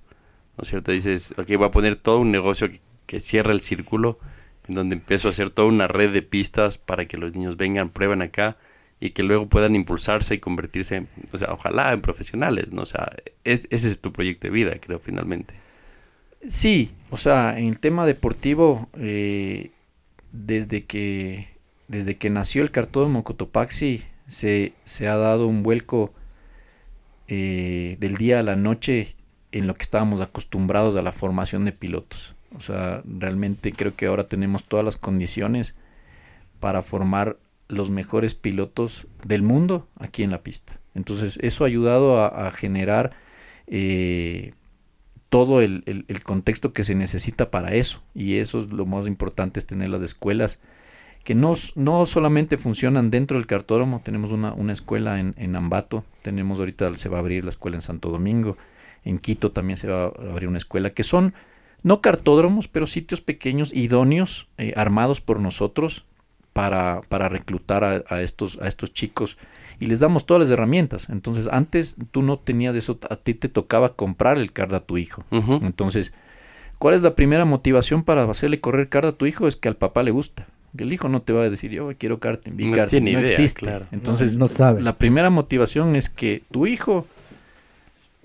¿No es cierto? Dices, ok, voy a poner todo un negocio que, que cierra el círculo, en donde empiezo a hacer toda una red de pistas para que los niños vengan, prueben acá y que luego puedan impulsarse y convertirse, o sea, ojalá en profesionales, ¿no? O sea, es- ese es tu proyecto de vida, creo, finalmente. Sí, o sea, en el tema deportivo, eh, desde que desde que nació el cartódromo Cotopaxi, se, se ha dado un vuelco eh, del día a la noche en lo que estábamos acostumbrados a la formación de pilotos. O sea, realmente creo que ahora tenemos todas las condiciones para formar los mejores pilotos del mundo aquí en la pista. Entonces, eso ha ayudado a, generar eh, todo el, el- contexto que se necesita para eso. Y eso es lo más importante, es tener las escuelas que no, no solamente funcionan dentro del cartódromo, tenemos una, una escuela en, en Ambato, tenemos ahorita, se va a abrir la escuela en Santo Domingo, en Quito también se va a abrir una escuela, que son no cartódromos, pero sitios pequeños, idóneos, eh, armados por nosotros para, para reclutar a, a estos, a estos chicos y les damos todas las herramientas. Entonces, antes tú no tenías eso, a ti te tocaba comprar el card a tu hijo. Entonces, ¿cuál es la primera motivación para hacerle correr card a tu hijo? Es que al papá le gusta. Que El hijo no te va a decir, yo quiero karting, vi No karting". tiene no idea, existe. claro. Entonces, No- no sabe. La primera motivación es que tu hijo,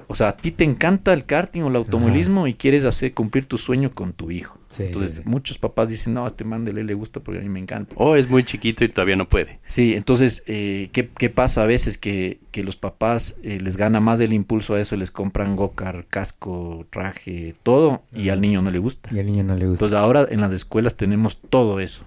o sea, a ti te encanta el karting o el automovilismo y quieres hacer cumplir tu sueño con tu hijo. Sí, Entonces, sí, sí. muchos papás dicen, no, a este man de ley le gusta porque a mí me encanta. O es muy chiquito y todavía no puede. Sí, entonces, eh, ¿qué, qué pasa a veces? Que, que los papás eh, les gana más el impulso a eso, les compran go-kart, casco, traje, todo, y al niño no le gusta. Y al niño no le gusta. Entonces ahora en las escuelas tenemos todo eso.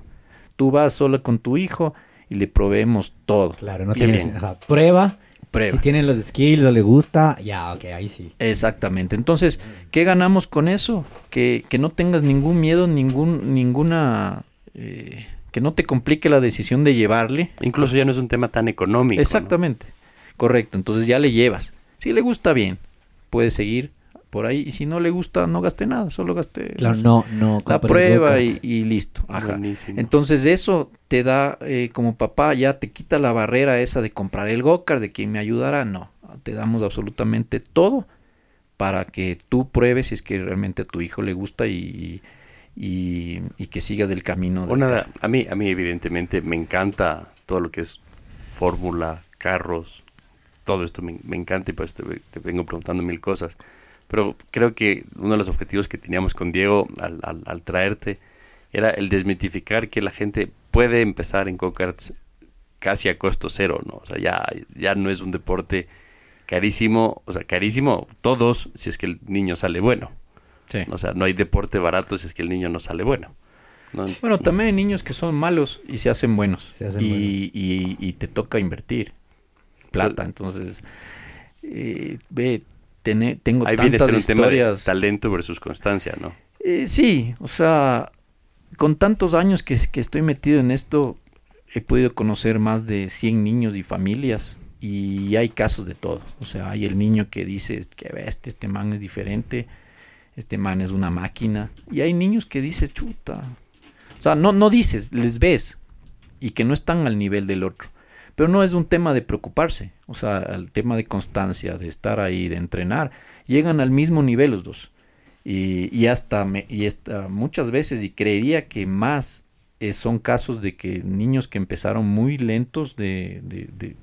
Tú vas sola con tu hijo y le proveemos todo. Claro, no tienes. ajá, prueba. Prueba. Si tienen los skills o le gusta, ya, ok, ahí sí. Exactamente. Entonces, ¿qué ganamos con eso? Que, que no tengas ningún miedo, ningún, ninguna... eh, que no te complique la decisión de llevarle. Incluso ya no es un tema tan económico. ¿no? Exactamente. Correcto. Entonces ya le llevas. Si le gusta bien, puede seguir por ahí. Y si no le gusta, no gaste nada. Solo gaste Claro, no, no. la prueba y, listo. Ajá. Buenísimo. Entonces eso te da, eh, como papá, ya te quita la barrera esa de comprar el go-kart, de quien me ayudará. No, te damos absolutamente todo para que tú pruebes si es que realmente a tu hijo le gusta y, y, y que sigas del camino. Bueno, del nada, a mí, a mí evidentemente me encanta todo lo que es fórmula, carros, todo esto me, me encanta y pues te, te vengo preguntando mil cosas. Pero creo que uno de los objetivos que teníamos con Diego al, al- al traerte era el desmitificar que la gente puede empezar en go-karts casi a costo cero, ¿no? O sea, ya, ya no es un deporte carísimo, o sea, carísimo todos si es que el niño sale bueno. Sí. O sea, no hay deporte barato si es que el niño no sale bueno. ¿no? Bueno, también hay niños que son malos y se hacen buenos. Se hacen y, buenos. y- y te toca invertir plata. Entonces, eh, ve, tengo Ahí tantas historias. talento versus constancia, ¿no? Eh, sí, o sea, con tantos años que, que estoy metido en esto, he podido conocer más de 100 niños y familias y hay casos de todo. O sea, hay el niño que dice que este, este man es diferente, este man es una máquina. Y hay niños que dices, chuta. O sea, no, no dices, les ves y que no están al nivel del otro. Pero no es un tema de preocuparse, o sea, el tema de constancia, de estar ahí, de entrenar, llegan al mismo nivel los dos. Y, y hasta, me- y hasta muchas veces, y creería que más eh, son casos de que niños que empezaron muy lentos de, de, de-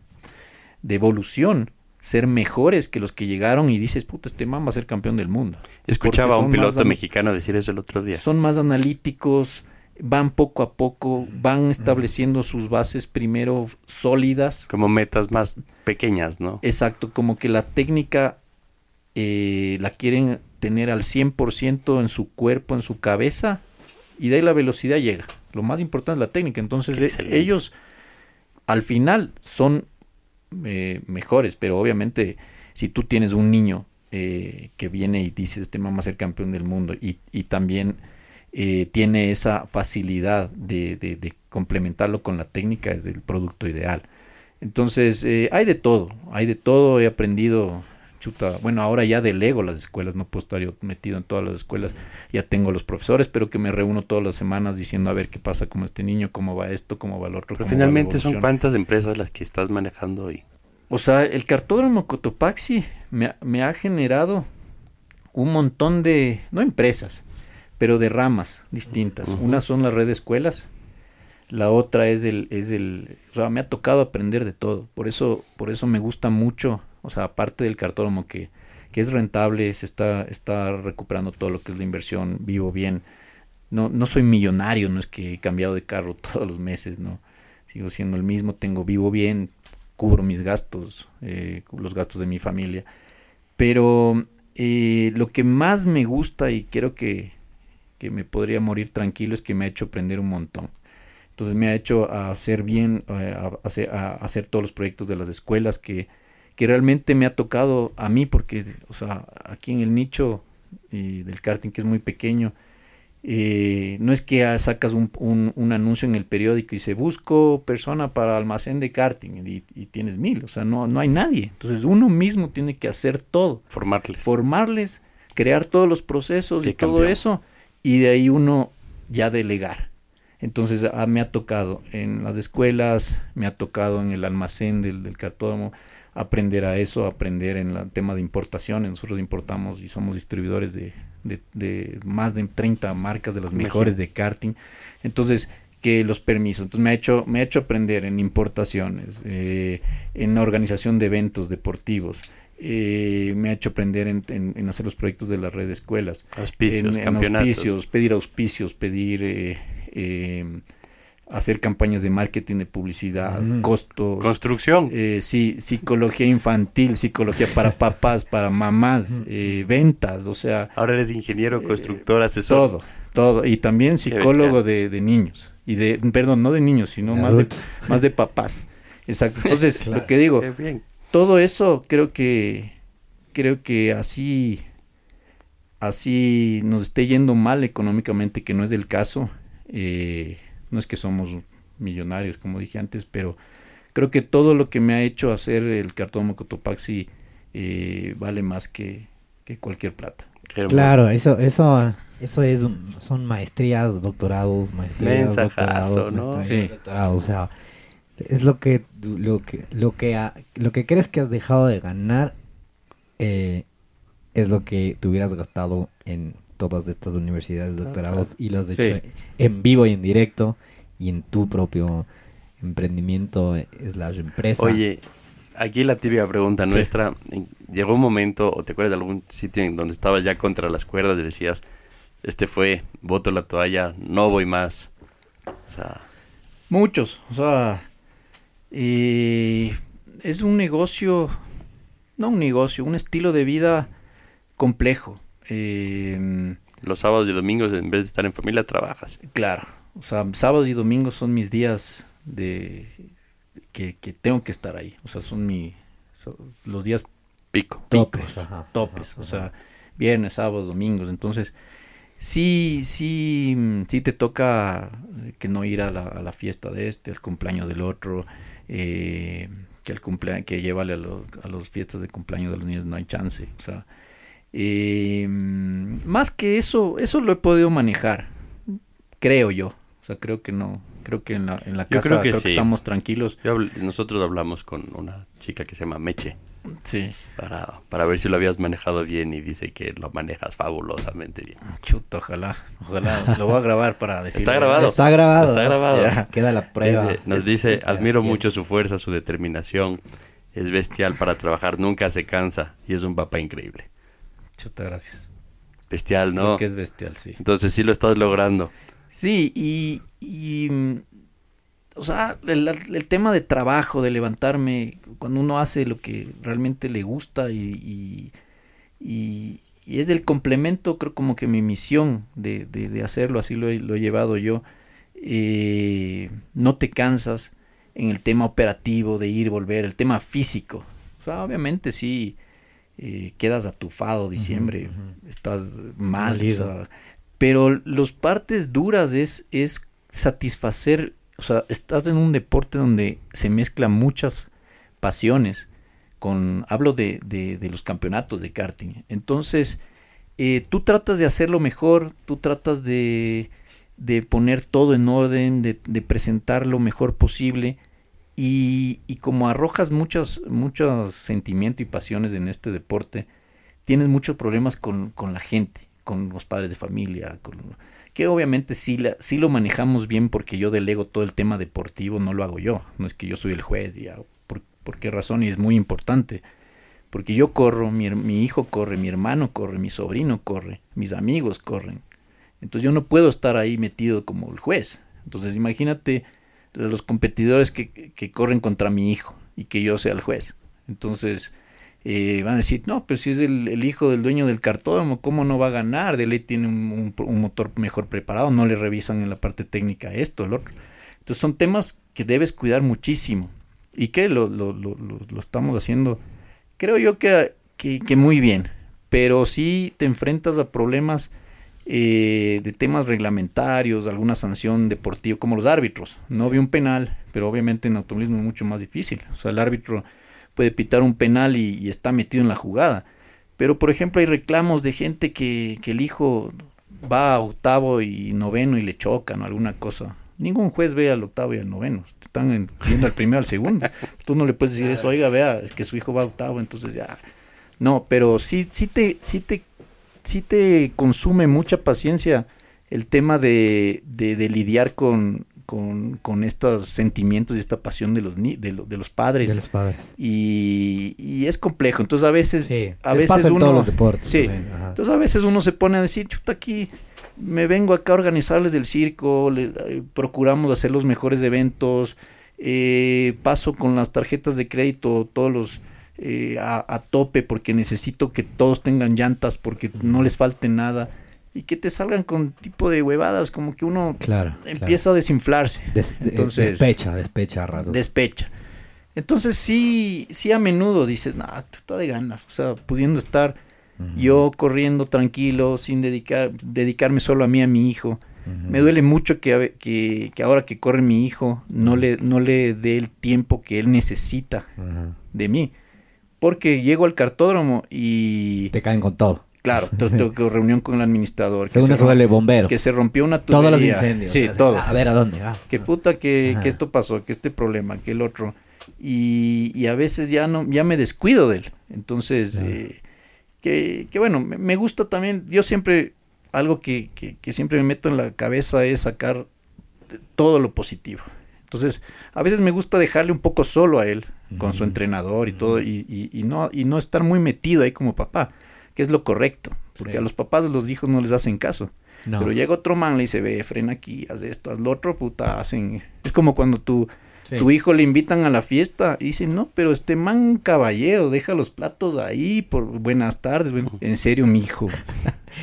de evolución, ser mejores que los que llegaron y dices, puta, este man va a ser campeón del mundo. Escuchaba a un piloto an- mexicano decir eso el otro día. Son más analíticos, van poco a poco, van estableciendo sus bases primero sólidas. Como metas más pequeñas, ¿no? Exacto, como que la técnica eh, la quieren tener al 100% en su cuerpo, en su cabeza, y de ahí la velocidad llega. Lo más importante es la técnica. Entonces eh, Excelente. ellos al final son eh, mejores, pero obviamente si tú tienes un niño eh, que viene y dice este mamá ser campeón del mundo y, y también eh, tiene esa facilidad de, de- de complementarlo con la técnica es el producto ideal. Entonces eh, hay de todo, hay de todo, he aprendido chuta, bueno, ahora ya delego las escuelas, no puedo estar yo metido en todas las escuelas, ya tengo los profesores, pero que me reúno todas las semanas diciendo a ver qué pasa con este niño, cómo va esto, cómo va el otro. Pero finalmente son cuántas empresas las que estás manejando y O sea, el cartódromo Cotopaxi me ha generado un montón de, no empresas, pero de ramas distintas. Una son las redes de escuelas, la otra es el, es el, o sea, me ha tocado aprender de todo. Por eso, por eso me gusta mucho, o sea, aparte del cartódromo que, que es rentable, se está, está recuperando todo lo que es la inversión, vivo bien. No, no soy millonario, no es que he cambiado de carro todos los meses, no. Sigo siendo el mismo, tengo vivo bien, cubro mis gastos, eh, los gastos de mi familia. Pero eh, lo que más me gusta y creo que, que me podría morir tranquilo es que me ha hecho aprender un montón. Entonces me ha hecho hacer bien, eh, a, hacer, a hacer todos los proyectos de las escuelas que, que realmente me ha tocado a mí, porque, o sea, aquí en el nicho eh, del karting, que es muy pequeño, eh, no es que sacas un, un- un anuncio en el periódico y se busco persona para almacén de karting y, y tienes mil, o sea, no, no hay nadie. Entonces uno mismo tiene que hacer todo, formarles. formarles, crear todos los procesos y todo eso, y de ahí uno ya delegar. Entonces ah, me ha tocado en las escuelas, me ha tocado en el almacén del, del cartódromo aprender a eso, aprender en el tema de importaciones. Nosotros importamos y somos distribuidores de, de- de más de 30 marcas de las mejores de karting. Entonces, que los permisos. Entonces me ha hecho, me ha hecho aprender en importaciones, eh, en organización de eventos deportivos. Eh, me ha hecho aprender en, en- en hacer los proyectos de la red de escuelas Auspicios, en, en campeonatos. auspicios, pedir auspicios, pedir eh, eh, hacer campañas de marketing, de publicidad, Mm. costos, Construcción. eh, sí, psicología infantil, psicología para papás, para mamás, eh, ventas, o sea, Ahora eres ingeniero, constructor, asesor. todo, todo, y también psicólogo de, de niños, y de, perdón, no de niños, sino De más de, más de papás. Exacto. Entonces, Claro. lo que digo, Qué bien. Todo eso creo que creo que así así nos esté yendo mal económicamente que no es el caso eh, no es que somos millonarios como dije antes pero creo que todo lo que me ha hecho hacer el cartón Cotopaxi eh, vale más que, que cualquier plata. Claro, eso, eso, eso es, un- son maestrías, doctorados, maestrías, Mensajazo, doctorados, ¿no? maestrías, Sí. doctorados, o sea, es lo que, lo que, lo que, ha- lo que crees que has dejado de ganar, eh, es lo que te hubieras gastado en todas estas universidades, doctorados, y lo has hecho Sí. en vivo y en directo, y en tu propio emprendimiento, eh, slash empresa. Oye, aquí la tibia pregunta Sí. nuestra. Llegó un momento, o te acuerdas de algún sitio en donde estabas ya contra las cuerdas y decías, este fue, voto la toalla, no voy más. O sea, muchos o sea eh, es un negocio no un negocio un estilo de vida complejo. Eh, los sábados y domingos en vez de estar en familia trabajas. Claro, o sea, sábados y domingos son mis días de que, que tengo que estar ahí, o sea, son mi son los días Pico. topes, ajá, topes, ajá, o sea, viernes, sábados, domingos, entonces sí, sí, sí te toca que no ir a la, a la fiesta de este, al cumpleaños del otro, eh, que al cumpleaños, que llévale a, los a las fiestas de cumpleaños de los niños no hay chance, o sea, eh, más que eso, eso lo he podido manejar, creo yo, o sea, creo que no, creo que en la, en la casa creo que creo sí. que estamos tranquilos, Yo nosotros hablamos con una chica que se llama Meche sí, para, para ver si lo habías manejado bien y dice que lo manejas fabulosamente bien. chuta, ojalá, ojalá, lo voy a grabar para decir. Está grabado. Está grabado. Está grabado. Ya. Queda la prueba. Dice- nos dice, admiro mucho su fuerza, su determinación. Es bestial para trabajar, nunca se cansa y es un papá increíble. Chuta, gracias. Bestial, Creo ¿no? que es bestial, sí. Entonces sí lo estás logrando. Sí, y, y, mm, o sea, el, el tema de trabajo, de levantarme, cuando uno hace lo que realmente le gusta y, y, y- y es el complemento, creo como que mi misión de, de- de hacerlo, así lo he, lo he llevado yo, eh, no te cansas en el tema operativo de ir, volver, el tema físico. O sea, obviamente sí eh, quedas atufado diciembre, estás mal, o sea, pero los partes duras es, es satisfacer, o sea, estás en un deporte donde se mezclan muchas pasiones, con, hablo de, de, los campeonatos de karting, entonces eh, tú tratas de hacerlo mejor, tú tratas de, de poner todo en orden, de, de presentar lo mejor posible, y, y, como arrojas muchos, muchos sentimientos y pasiones en este deporte, tienes muchos problemas con, con la gente, con los padres de familia, con, que obviamente sí, la, sí lo manejamos bien porque yo delego todo el tema deportivo, no lo hago yo, no es que yo soy el juez, ya, por, por qué razón, y es muy importante, porque yo corro, mi, mi hijo corre, mi hermano corre, mi sobrino corre, mis amigos corren, entonces yo no puedo estar ahí metido como el juez, entonces imagínate los competidores que, que corren contra mi hijo y que yo sea el juez, entonces eh, van a decir, no, pero si es el, hijo del dueño del cartódromo, ¿cómo no va a ganar? De ley tiene un, motor mejor preparado, no le revisan en la parte técnica esto, el otro. Entonces son temas que debes cuidar muchísimo y que lo, lo, lo, lo estamos haciendo, creo yo que, que, muy bien, pero si te enfrentas a problemas eh, de temas reglamentarios, alguna sanción deportiva, como los árbitros. No vi un penal, pero obviamente en automovilismo es mucho más difícil. O sea, el árbitro puede pitar un penal y, está metido en la jugada. Pero, por ejemplo, hay reclamos de gente que, que, el hijo va a octavo y noveno y le chocan o alguna cosa. Ningún juez ve al octavo y al noveno. Están viendo al primero al segundo. Tú no le puedes decir eso, oiga, vea, es que su hijo va a octavo, entonces ya. No, pero sí, sí te, sí te, sí te consume mucha paciencia el tema de, de lidiar con, con, con, estos sentimientos y esta pasión de los, de, de los padres. De los padres. Y, y, es complejo. Entonces a veces, a veces uno... todos los deportes. Sí. Entonces a veces uno se pone a decir, chuta, aquí me vengo acá a organizarles del circo, le, eh, procuramos hacer los mejores eventos, eh, paso con las tarjetas de crédito, todos los... Eh, a, a, tope porque necesito que todos tengan llantas porque no les falte nada y que te salgan con tipo de huevadas, como que uno claro, empieza a desinflarse. Entonces, despecha, despecha rato. Despecha. Entonces sí, sí a menudo dices, no, está de ganas, o sea, pudiendo estar yo corriendo tranquilo, sin dedicar, dedicarme solo a mí, a mi hijo. Me duele mucho que, que, que, ahora que corre mi hijo, no le, no le dé el tiempo que él necesita de mí. Porque llego al cartódromo y... Te caen con todo. Claro, entonces tengo reunión con el administrador. Según que se, vuelve bombero. Que se rompió una tubería. Todos los incendios. Sí, todo. A ver, ¿a dónde? Que puta que, que, esto pasó, que este problema, que el otro. Y, y, a veces ya no, ya me descuido de él. Entonces, eh, que, que, bueno, me, gusta también, yo siempre, algo que, que, siempre me meto en la cabeza es sacar todo lo positivo. Entonces, a veces me gusta dejarle un poco solo a él, con su entrenador y todo, y, y, y, no, y no estar muy metido ahí como papá que es lo correcto, porque a los papás los hijos no les hacen caso. Pero llega otro man, le dice, ve, frena aquí, haz esto, haz lo otro, puta, hacen... Es como cuando tu, tu hijo le invitan a la fiesta y dicen, no, pero este man caballero, deja los platos ahí, por buenas tardes, bueno, en serio, mi hijo.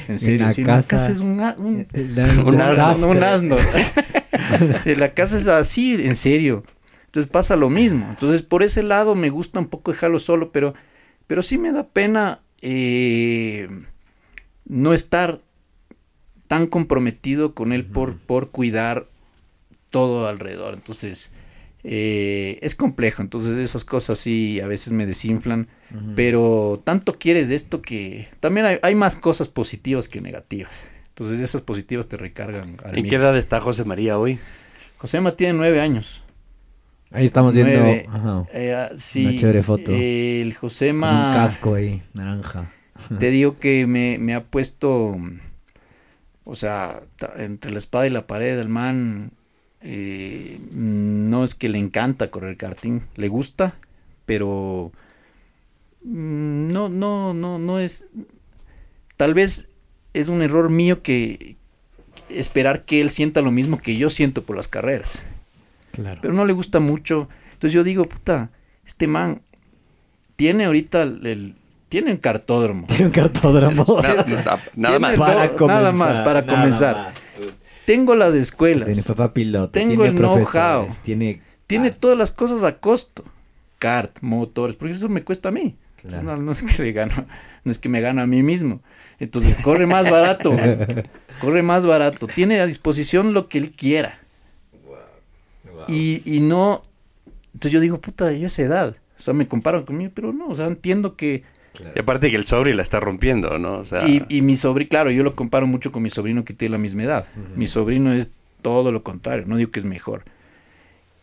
En serio, la si casa, la casa es un, un, un asno. Un asno. la casa es así, en serio. Entonces pasa lo mismo. Entonces por ese lado me gusta un poco dejarlo solo, pero, pero sí me da pena eh, no estar tan comprometido con él por, por cuidar todo alrededor. Entonces, eh, es complejo. Entonces, esas cosas sí a veces me desinflan. Pero tanto quieres esto que también hay, más cosas positivas que negativas. Entonces, esas positivas te recargan. ¿En qué edad está José María hoy? José María tiene nueve años. Ahí estamos viendo eh, ah, una chévere foto. El Josema. un casco ahí, naranja. Te digo que me, me, ha puesto. O sea, entre la espada y la pared del man. Eh, no es que le encanta correr karting, le gusta, pero mm, no, no, no, no es. Tal vez es un error mío que esperar que él sienta lo mismo que yo siento por las carreras. Pero no le gusta mucho. Entonces yo digo, puta, este man tiene ahorita el, tiene un cartódromo. Tiene un cartódromo. nada, más. Para comenzar, nada más, para comenzar. tengo las escuelas, Tiene papá piloto. Tengo tiene el know-how. Tiene. tiene todas las cosas a costo. Kart, motores, porque eso me cuesta a mí. Claro. No, no es que le gano, no es que me gano a mí mismo. Entonces corre más barato, corre más barato. Tiene a disposición lo que él quiera. Y, y no, entonces yo digo, puta, yo esa edad. O sea, me comparan conmigo, pero no, o sea, entiendo que... Y aparte que el sobre la está rompiendo, ¿no? O sea, Y, y mi sobrino, claro, yo lo comparo mucho con mi sobrino que tiene la misma edad. Mi sobrino es todo lo contrario, no digo que es mejor.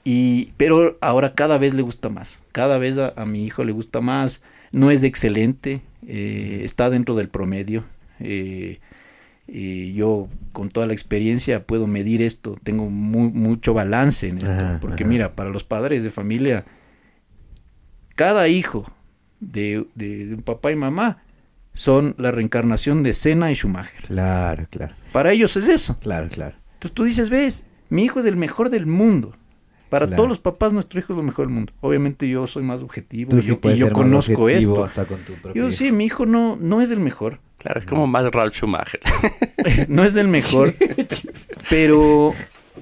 Y, pero ahora cada vez le gusta más, cada vez a, a mi hijo le gusta más, no es excelente, eh, está dentro del promedio. eh, y yo con toda la experiencia puedo medir esto, tengo mu- mucho balance en esto, Ajá, porque ajá. mira, para los padres de familia, cada hijo de, de- de un papá y mamá son la reencarnación de Senna y Schumacher. Claro, claro. Para ellos es eso. Claro, claro. Entonces tú dices, ves, mi hijo es el mejor del mundo. Para Claro. todos los papás, nuestro hijo es lo mejor del mundo. Obviamente yo soy más objetivo Tú y sí yo, y conozco esto. hasta con tu propio Yo hijo. sí, mi hijo no, no es el mejor. Claro, es como más Ralph Schumacher. no es el mejor. pero,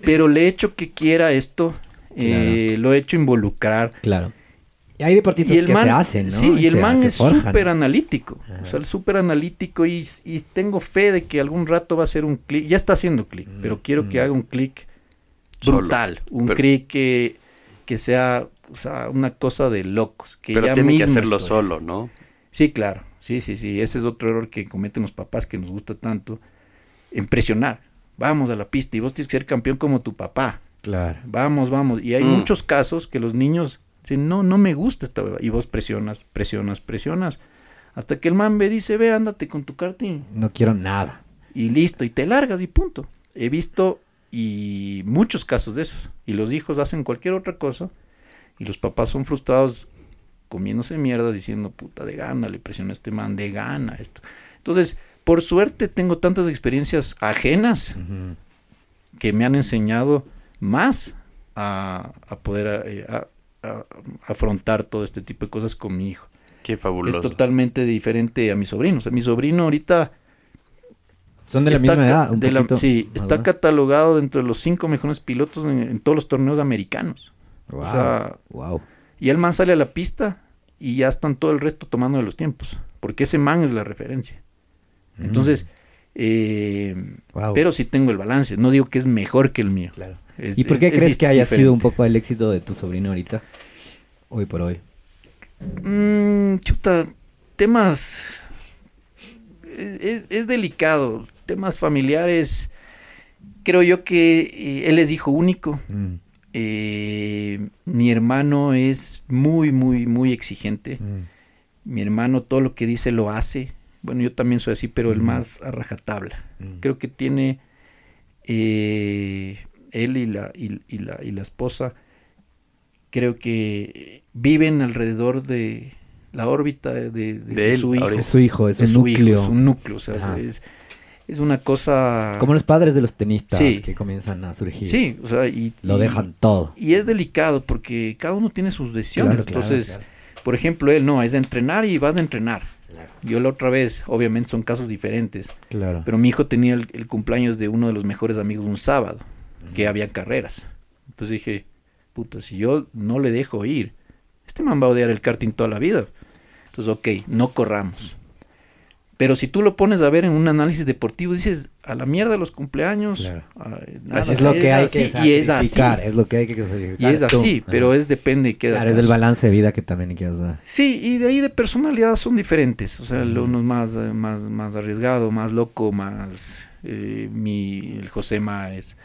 pero le he hecho que quiera esto. eh, lo he hecho involucrar. Claro. Y hay deportistas Y el que man, se hacen, ¿no? sí, y el man es súper analítico. Ajá. O sea, el súper analítico y, y tengo fe de que algún rato va a hacer un clic. Ya está haciendo clic, Mm, pero quiero que mm. haga un clic Solo. brutal. Un Pero- clic que, que sea, o sea, una cosa de locos. Que Pero ya tiene que hacerlo estoy. solo, ¿no? Sí, claro. Sí, sí, sí. Ese es otro error que cometen los papás que nos gusta tanto. Impresionar. Vamos a la pista y vos tienes que ser campeón como tu papá. Claro. Vamos, vamos. Y hay Mm. muchos casos que los niños dicen, no, no me gusta esta hueva. Y vos presionas, presionas, presionas. Hasta que el man ve, dice, ve, ándate con tu karting. No quiero nada. Y listo, y te largas y punto. He visto y muchos casos de esos. Y los hijos hacen cualquier otra cosa. Y los papás son frustrados comiéndose mierda diciendo, puta, de gana, le presiona a este man, de gana esto. Entonces, por suerte tengo tantas experiencias ajenas que me han enseñado más a, a poder eh, a- a- afrontar todo este tipo de cosas con mi hijo. Qué Es fabuloso. totalmente diferente a mi sobrino. O sea, mi sobrino ahorita Son de la misma edad. un de la- poquito sí, está catalogado dentro de los cinco mejores pilotos en, en todos los torneos americanos. Wow. o sea, wow. Y el man sale a la pista y ya están todo el resto tomando de los tiempos. Porque ese man es la referencia. Entonces, eh, Mm. Wow. pero sí tengo el balance. No digo que es mejor que el mío. Claro. Es- ¿Y por qué es- es crees que haya diferente. sido un poco el éxito de tu sobrino ahorita? Hoy por hoy. Mm, chuta, temas. Es delicado. Temas familiares. Creo yo que eh, él es hijo único. Mm, Eh, mi hermano es muy, muy, muy exigente. mm, Mi hermano todo lo que dice lo hace. Bueno, yo también soy así, pero el Ujú. más a rajatabla. mm. Creo que tiene eh, él y la, y, y la, y la esposa, creo que viven alrededor de la órbita de, de- De él, su hijo. Es su hijo, es un su hijo, núcleo. es un núcleo, o sea, es, es una cosa... Como los padres de los tenistas Sí. que comienzan a surgir. Sí, o sea, y... Lo y- dejan todo. Y es delicado porque cada uno tiene sus decisiones. Claro, Entonces, claro. por ejemplo, él no, es de entrenar y vas a entrenar. Yo la otra vez, obviamente son casos diferentes, Claro. pero mi hijo tenía el, el cumpleaños de uno de los mejores amigos un sábado, que había carreras. Entonces dije, puta, si yo no le dejo ir, este man va a odiar el karting toda la vida. Entonces, ok, no corramos. Pero si tú lo pones a ver en un análisis deportivo, dices, a la mierda los cumpleaños. Claro. ay, nada, Así es lo que hay que y es así. sacrificar. Es lo que hay que sacrificar. Y es así, Tú. pero es depende de qué Claro, es el balance de vida que también que hacer. Sí, y de ahí de personalidad son diferentes. O sea, Ujú. uno es más, eh, más, más arriesgado, más loco, más... eh, mi, el Josema es,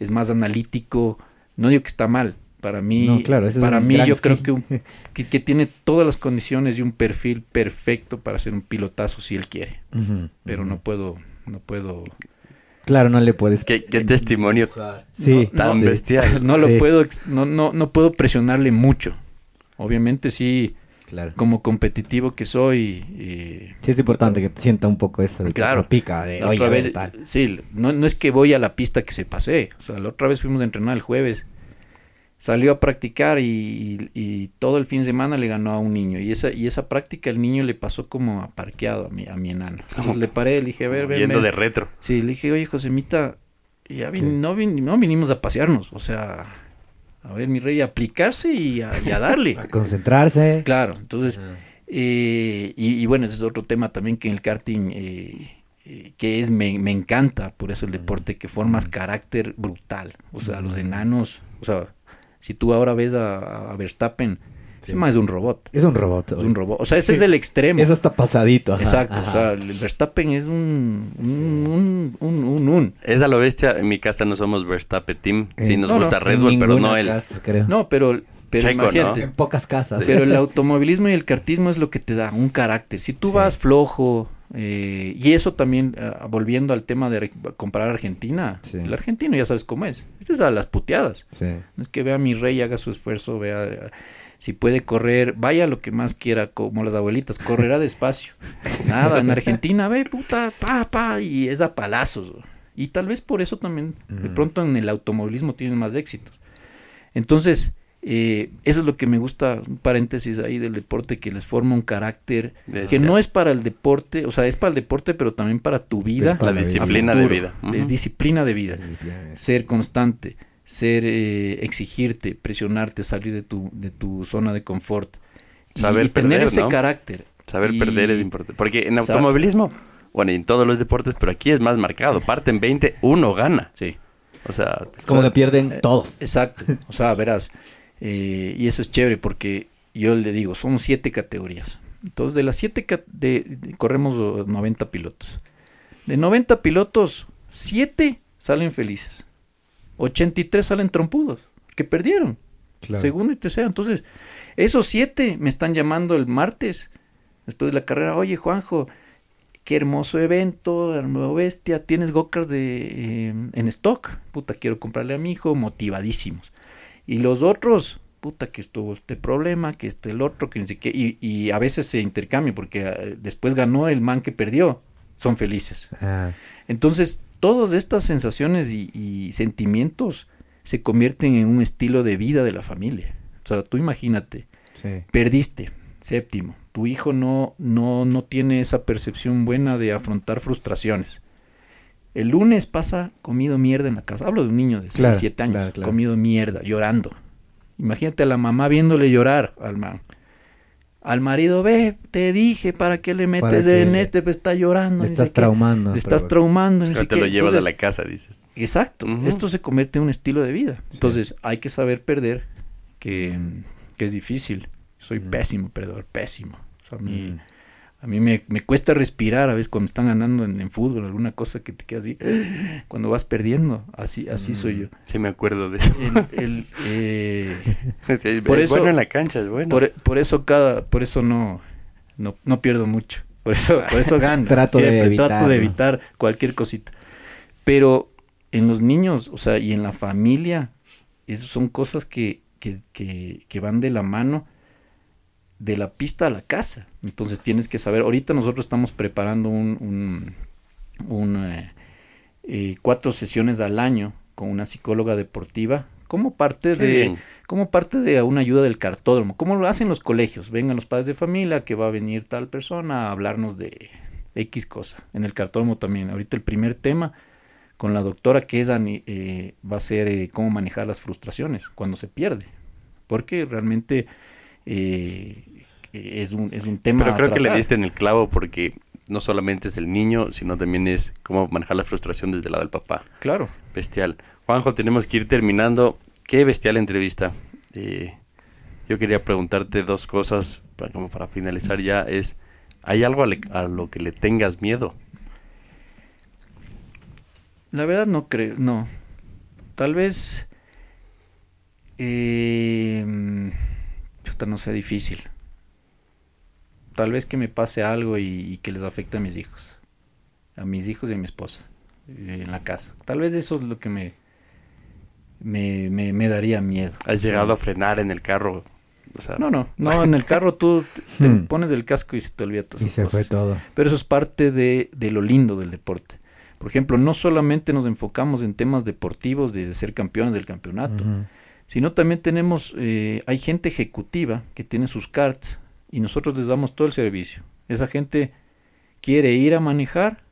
es más analítico. No digo que está mal. Para mí, No, claro, ese es para mí yo creo que, un- que, que tiene todas las condiciones y un perfil perfecto para ser un pilotazo si él quiere. Pero no puedo, no puedo... Claro, no le puedes. Qué, qué testimonio Sí, tan sí. bestial. No lo Sí. puedo, no, no, no puedo presionarle mucho. Obviamente sí, Claro. como competitivo que soy, eh, Sí, es importante que te sienta un poco esa de Claro. pica de otra vez, tal. sí, no, no es que voy a la pista que se pasee. O sea, la otra vez fuimos a entrenar el jueves. Salió a practicar y, y- y todo el fin de semana le ganó a un niño. Y esa, y esa práctica el niño le pasó como aparqueado a mi, a mi enano. Entonces le paré, le dije, a ver, ven, Yendo ven. de retro. Sí, le dije, oye, Josemita, ya vin- no, vin- no vinimos a pasearnos, o sea, a ver, mi rey, a aplicarse y a, darle. A concentrarse. claro, entonces, eh, y, y bueno, ese es otro tema también que en el karting, eh, eh, que es, me, me encanta, por eso el deporte, que formas carácter brutal, o sea, los enanos, o sea, si tú ahora ves a, a Verstappen, ese más es un robot, Es un robot. es oye. un robot, o sea, ese Sí. es el extremo. Eso está pasadito. ajá, Exacto, ajá. o sea, el Verstappen es un, un, un, un, un, un. Es a lo bestia. En mi casa no somos Verstappen Team. Sí, Eh, nos no, gusta no, Red Bull, pero no él. casa, creo. No, pero, pero Checo, ¿no? imagínate, En pocas casas. pero el automovilismo y el kartismo es lo que te da un carácter. Si tú Sí. vas flojo, eh, y eso también, ah, volviendo al tema de comparar Argentina, Sí. el argentino ya sabes cómo es. Este es a las puteadas. Sí. No es que vea a mi rey, haga su esfuerzo, vea eh, si puede correr, vaya lo que más quiera, como las abuelitas, correrá despacio. Nada, en Argentina, ve, puta, pa, pa, y es a palazos. Y tal vez por eso también, de pronto en el automovilismo tienen más éxitos. Entonces, eh, eso es lo que me gusta, un paréntesis ahí del deporte, que les forma un carácter que este- no es para el deporte, o sea, es para el deporte, pero también para tu vida. Para La disciplina de vida. Es disciplina de vida Es ser constante, ser eh, exigirte, presionarte, salir de tu, de tu zona de confort. Y- Saber y, tener perder, ese ¿no? carácter. Saber Y- perder es importante. Porque en Sa- automovilismo, bueno, y en todos los deportes, pero aquí es más marcado. Parten 20, uno gana. Sí, O sea, Es como que pierden Eh, todos. exacto. O sea, verás, eh, y eso es chévere porque yo le digo, son siete categorías. Entonces, de las siete, ca- de, de- corremos oh, 90 pilotos. De 90 pilotos, siete salen felices. 83 salen trompudos, que perdieron. Segundo y tercero. Entonces, esos siete me están llamando el martes, después de la carrera. Oye, Juanjo, qué hermoso evento, nuevo bestia. Tienes go-karts de, eh, en stock. Puta, quiero comprarle a mi hijo, motivadísimos. Y los otros, puta, que estuvo este problema, que este el otro, que ni qué. Y, y a veces se intercambia, porque eh, después ganó el man que perdió. Son felices. Ah, Entonces, todas estas sensaciones y, y sentimientos se convierten en un estilo de vida de la familia. O sea, tú imagínate, sí. perdiste, séptimo, tu hijo no, no, no tiene esa percepción buena de afrontar frustraciones. El lunes pasa comido mierda en la casa. Hablo de un niño de 6, Claro, 7 años, claro, claro. comido mierda, llorando. Imagínate a la mamá viéndole llorar al man. Al marido, ve, te dije, ¿para qué le metes en este? Pues está llorando. Le estás qué. traumando. Le estás traumando. te qué. lo llevas Entonces, a la casa, dices. Exacto. Esto se convierte en un estilo de vida. Entonces hay que saber perder, que, que es difícil. Soy Mm. pésimo perdedor, pésimo. O sea, Mm. A mí me, me cuesta respirar a veces cuando están ganando en, en fútbol, alguna cosa que te queda así. Cuando vas perdiendo, así, así soy Mm. yo. Sí, me acuerdo de eso. El- el, eh, es Por es eso- bueno en la cancha, es bueno. por, por eso cada, por eso no, no, no pierdo mucho. Por eso, por eso gano. Trato de siempre, evitar, trato de ¿no? evitar cualquier cosita. Pero en los niños, o sea, y en la familia, esas son cosas que, que, que, que van de la mano de la pista a la casa. Entonces tienes que saber, ahorita nosotros estamos preparando un, un, un, eh, eh, cuatro sesiones al año con una psicóloga deportiva como parte Qué de bien. como parte de una ayuda del cartódromo, como lo hacen los colegios, vengan los padres de familia que va a venir tal persona a hablarnos de X cosa. En el cartódromo también, ahorita el primer tema con la doctora que es eh, va a ser eh, cómo manejar las frustraciones cuando se pierde, porque realmente eh, es un es un tema. Pero a creo que le diste en el clavo porque no solamente es el niño, sino también es cómo manejar la frustración desde el lado del papá. Claro. Bestial. Juanjo, tenemos que ir terminando. Qué bestial entrevista. Eh, yo quería preguntarte dos cosas para, como para finalizar ya. Es, ¿hay algo a, le- a lo que le tengas miedo? La verdad no creo, no. Tal vez, eh, no sea difícil. Tal vez que me pase algo y, y que les afecte a mis hijos, a mis hijos y a mi esposa eh, en la casa. Tal vez eso es lo que me, me, me, me daría miedo. ¿Has llegado a frenar en el carro? O sea, No, no, no, en el carro tú te Hmm. pones el casco y se te olvida todas Y se fue todo. Pero eso es parte de, de lo lindo del deporte. Por ejemplo, no solamente nos enfocamos en temas deportivos de ser campeones del campeonato. Sino también tenemos, eh, hay gente ejecutiva que tiene sus carts y nosotros les damos todo el servicio. Esa gente quiere ir a manejar,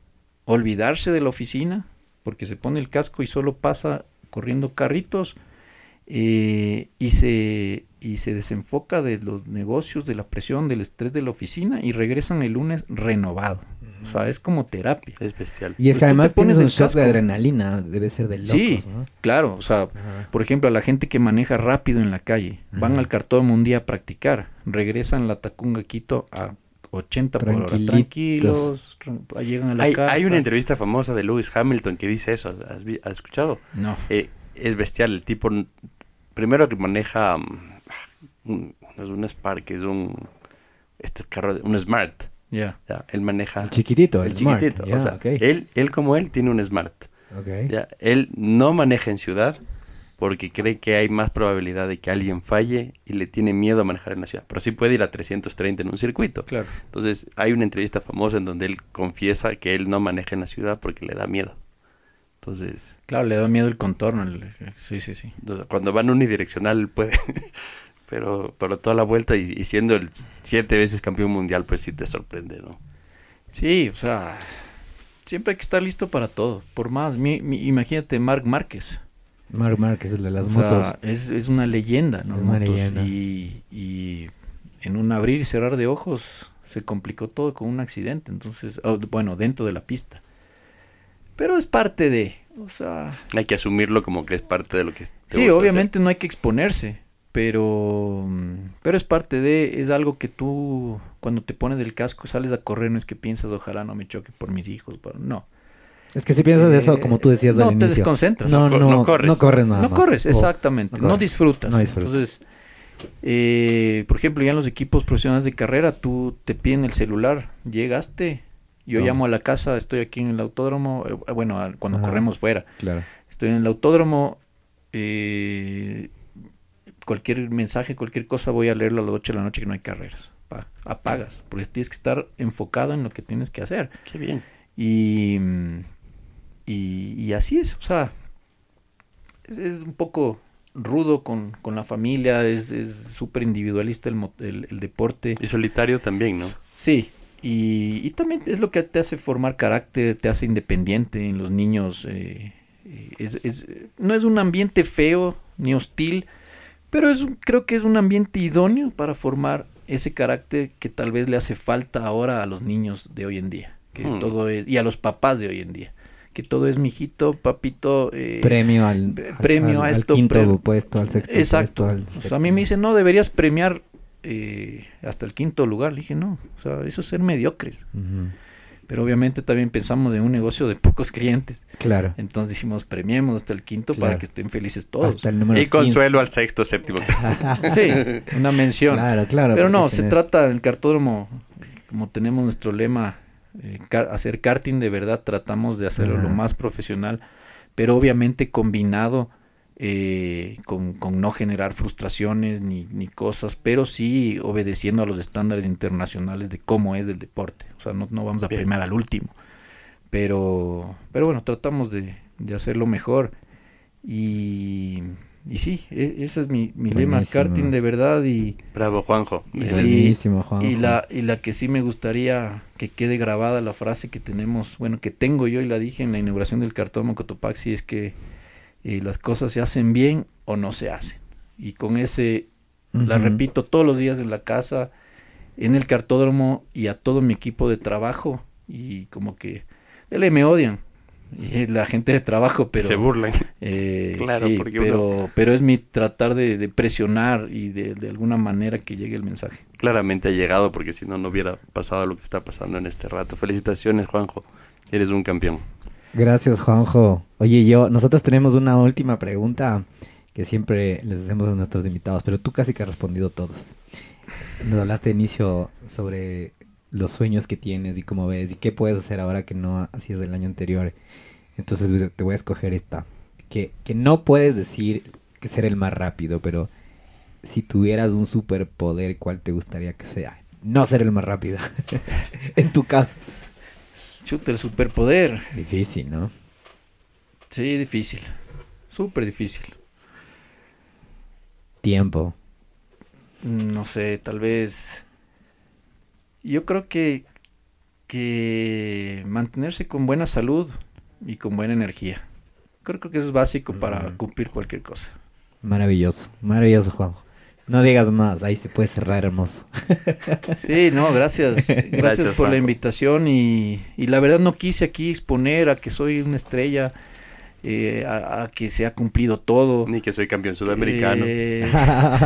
olvidarse de la oficina porque se pone el casco y solo pasa corriendo carritos eh, y, se, y se desenfoca de los negocios, de la presión, del estrés de la oficina y regresan el lunes renovado. O sea, es como terapia. Es bestial. Y es Pues que tú además pones un shot de adrenalina, debe ser de locos, Sí, ¿no? claro. O sea, Ajá. por ejemplo, a la gente que maneja rápido en la calle, van al cartódromo un día a practicar, regresan la Tacunga Quito a 80 por hora, tranquilos, tran- llegan a la Hay, casa. hay una entrevista famosa de Lewis Hamilton que dice eso. ¿Has, escuchado? No, Eh, es bestial. El tipo, primero que maneja, mm, un- no es un Spark, es un, este carro, un Smart. Ya. ya, Él maneja El chiquitito, el, el smart, chiquitito. o sea, él, él como él tiene un Smart. ok. Ya, él no maneja en ciudad porque cree que hay más probabilidad de que alguien falle y le tiene miedo a manejar en la ciudad. Pero sí puede ir a 330 en un circuito. Claro. Entonces, hay una entrevista famosa en donde él confiesa que él no maneja en la ciudad porque le da miedo. Entonces, Claro, le da miedo el contorno. el- Sí, sí, sí. entonces, cuando van unidireccional puede, pero, pero toda la vuelta y, y siendo el siete veces campeón mundial, pues sí te sorprende, ¿no? Sí, o sea, siempre hay que estar listo para todo. Por más, mi- mi- imagínate Marc Márquez. Marc Márquez, el de las O motos. sea, es, es una leyenda en las Es una motos. leyenda. Y, y en un abrir y cerrar de ojos se complicó todo con un accidente. Entonces, oh, bueno, dentro de la pista. Pero es parte de, o sea, Hay que asumirlo como que es parte de lo que te sí, gusta obviamente no hay que exponerse, pero, pero es parte de, es algo que tú cuando te pones el casco sales a correr, no es que piensas, ojalá no me choque por mis hijos, pero no. Es que si piensas de eso, Eh, como tú decías no al te inicio. desconcentras. No, No no, no corres. No corres nada no más. corres, exactamente, no no, corres. disfrutas. No disfrutas. Entonces, eh, por ejemplo, ya en los equipos profesionales de carrera, tú te piden el celular, llegaste, yo llamo a la casa, estoy aquí en el autódromo, eh, bueno, cuando Ajá. corremos fuera, Claro. estoy en el autódromo, eh, cualquier mensaje, cualquier cosa voy a leerlo a las 8 de la noche que no hay carreras. Pa- apagas, porque tienes que estar enfocado en lo que tienes que hacer. Qué bien. Y, y, y así es, o sea, es, es un poco rudo con, con la familia, es es súper individualista el, mo- el, el deporte. Y solitario también, ¿no? Sí, y, y también es lo que te hace formar carácter, te hace independiente en los niños. eh, eh, es, es- no es un ambiente feo ni hostil, pero es, un- creo que es un ambiente idóneo para formar ese carácter que tal vez le hace falta ahora a los niños de hoy en día, que Hmm. todo es, y a los papás de hoy en día, que todo es mijito, papito. eh, Premio al, eh, al- premio al- a al esto, quinto pre- puesto, al sexto Exacto. puesto. al O sea, a mí me dicen, no, deberías premiar eh, hasta el quinto lugar. Le dije, no, o sea, eso es ser mediocres. Pero obviamente también pensamos en un negocio de pocos clientes. Claro. Entonces dijimos, premiemos hasta el quinto Claro. para que estén felices todos. Hasta el número Y 15. consuelo al sexto, séptimo. Sí, una mención. Claro, claro. Pero no, se trata del cartódromo, como tenemos nuestro lema, eh, car- hacer karting de verdad, tratamos de hacerlo lo más profesional, pero obviamente combinado eh, con, con no generar frustraciones ni, ni cosas, pero sí obedeciendo a los estándares internacionales de cómo es el deporte. O sea, no, no vamos a Bien. primar al último, pero, pero bueno, tratamos de, de hacerlo mejor. Y, y sí, e- ese es mi, mi lema, karting de verdad y... Bravo, Juanjo. Y sí, Buenísimo, Juanjo. Y la, y la que sí me gustaría que quede grabada la frase que tenemos, bueno, que tengo yo y la dije en la inauguración del cartón Cotopaxi, es que eh, las cosas se hacen bien o no se hacen. Y con ese la repito todos los días en la casa, en el cartódromo y a todo mi equipo de trabajo. Y como que, dele, me odian. Y la gente de trabajo, pero... se burlan. Eh, Claro, sí, porque pero, pero es mi tratar de, de presionar y de, de alguna manera que llegue el mensaje. Claramente ha llegado porque si no, no hubiera pasado lo que está pasando en este rato. Felicitaciones, Juanjo. Eres un campeón. Gracias, Juanjo. Oye, yo, nosotros tenemos una última pregunta que siempre les hacemos a nuestros invitados, pero tú casi que has respondido todas. Nos hablaste de inicio sobre los sueños que tienes y cómo ves y qué puedes hacer ahora que no hacías del año anterior. Entonces te voy a escoger esta, que, que no puedes decir que ser el más rápido, pero si tuvieras un superpoder, ¿cuál te gustaría que sea? No ser el más rápido. en tu caso. Chuta, el superpoder. Difícil, ¿no? Sí, difícil. Súper difícil. Tiempo. No sé, tal vez. Yo creo que, que mantenerse con buena salud y con buena energía. Creo, creo que eso es básico para Mm. cumplir cualquier cosa. Maravilloso, maravilloso, Juanjo. No digas más, ahí se puede cerrar hermoso. Sí, no, gracias. Gracias, Gracias, por la invitación y, y la verdad no quise aquí exponer a que soy una estrella, eh, a, a que se ha cumplido todo. Ni que soy campeón sudamericano. Eh,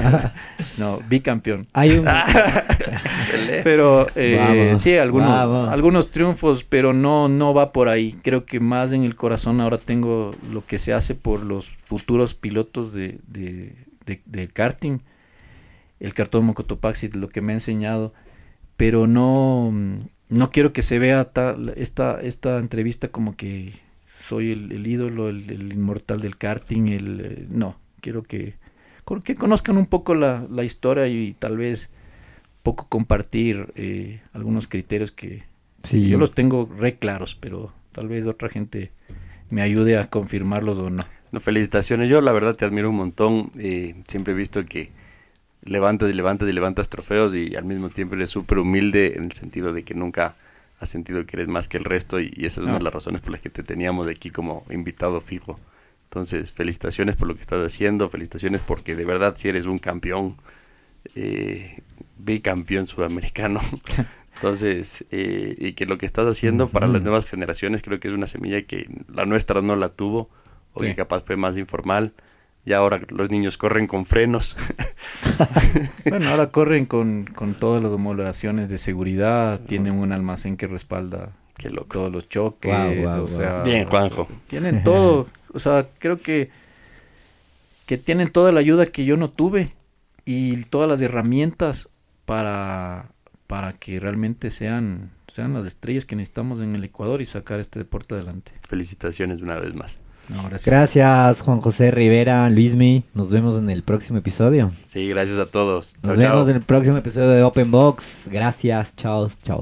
no, bicampeón. Hay un... Pero eh, Vamos, sí, algunos, vamos. algunos triunfos, pero no, no va por ahí. Creo que más en el corazón ahora tengo lo que se hace por los futuros pilotos de, de, de- del karting. El cartón Mocotopaxi, lo que me ha enseñado. Pero no, no quiero que se vea tal- esta, esta entrevista como que soy el, el ídolo, el, el inmortal del karting. El, eh, no, quiero que, que conozcan un poco la, la historia y tal vez poco compartir eh, algunos criterios que Sí, yo los tengo re claros, pero tal vez otra gente me ayude a confirmarlos o no. No, felicitaciones. Yo la verdad te admiro un montón. eh, siempre he visto que levantas y levantas y levantas trofeos y al mismo tiempo eres súper humilde en el sentido de que nunca has sentido que eres más que el resto y, y esa es una de las razones por las que te teníamos de aquí como invitado fijo. Entonces, felicitaciones por lo que estás haciendo, felicitaciones porque de verdad si eres un campeón, eh, bicampeón sudamericano. Entonces, eh, y que lo que estás haciendo para las nuevas generaciones creo que es una semilla que la nuestra no la tuvo, o Sí. que capaz fue más informal. Y ahora los niños corren con frenos. Bueno, ahora corren con, con todas las homologaciones de seguridad, tienen un almacén que respalda Qué loco. todos los choques, o sea... Bien, Juanjo. Tienen todo, o sea, creo que, que tienen toda la ayuda que yo no tuve y todas las herramientas para, para que realmente sean, sean las estrellas que necesitamos en el Ecuador y sacar este deporte adelante. Felicitaciones una vez más. No, gracias. Gracias, Juan José Rivera, Luismi. Nos vemos en el próximo episodio. Sí, gracias a todos. Nos Chao, chao. vemos en el próximo episodio de Open Box. Gracias, chao, chao.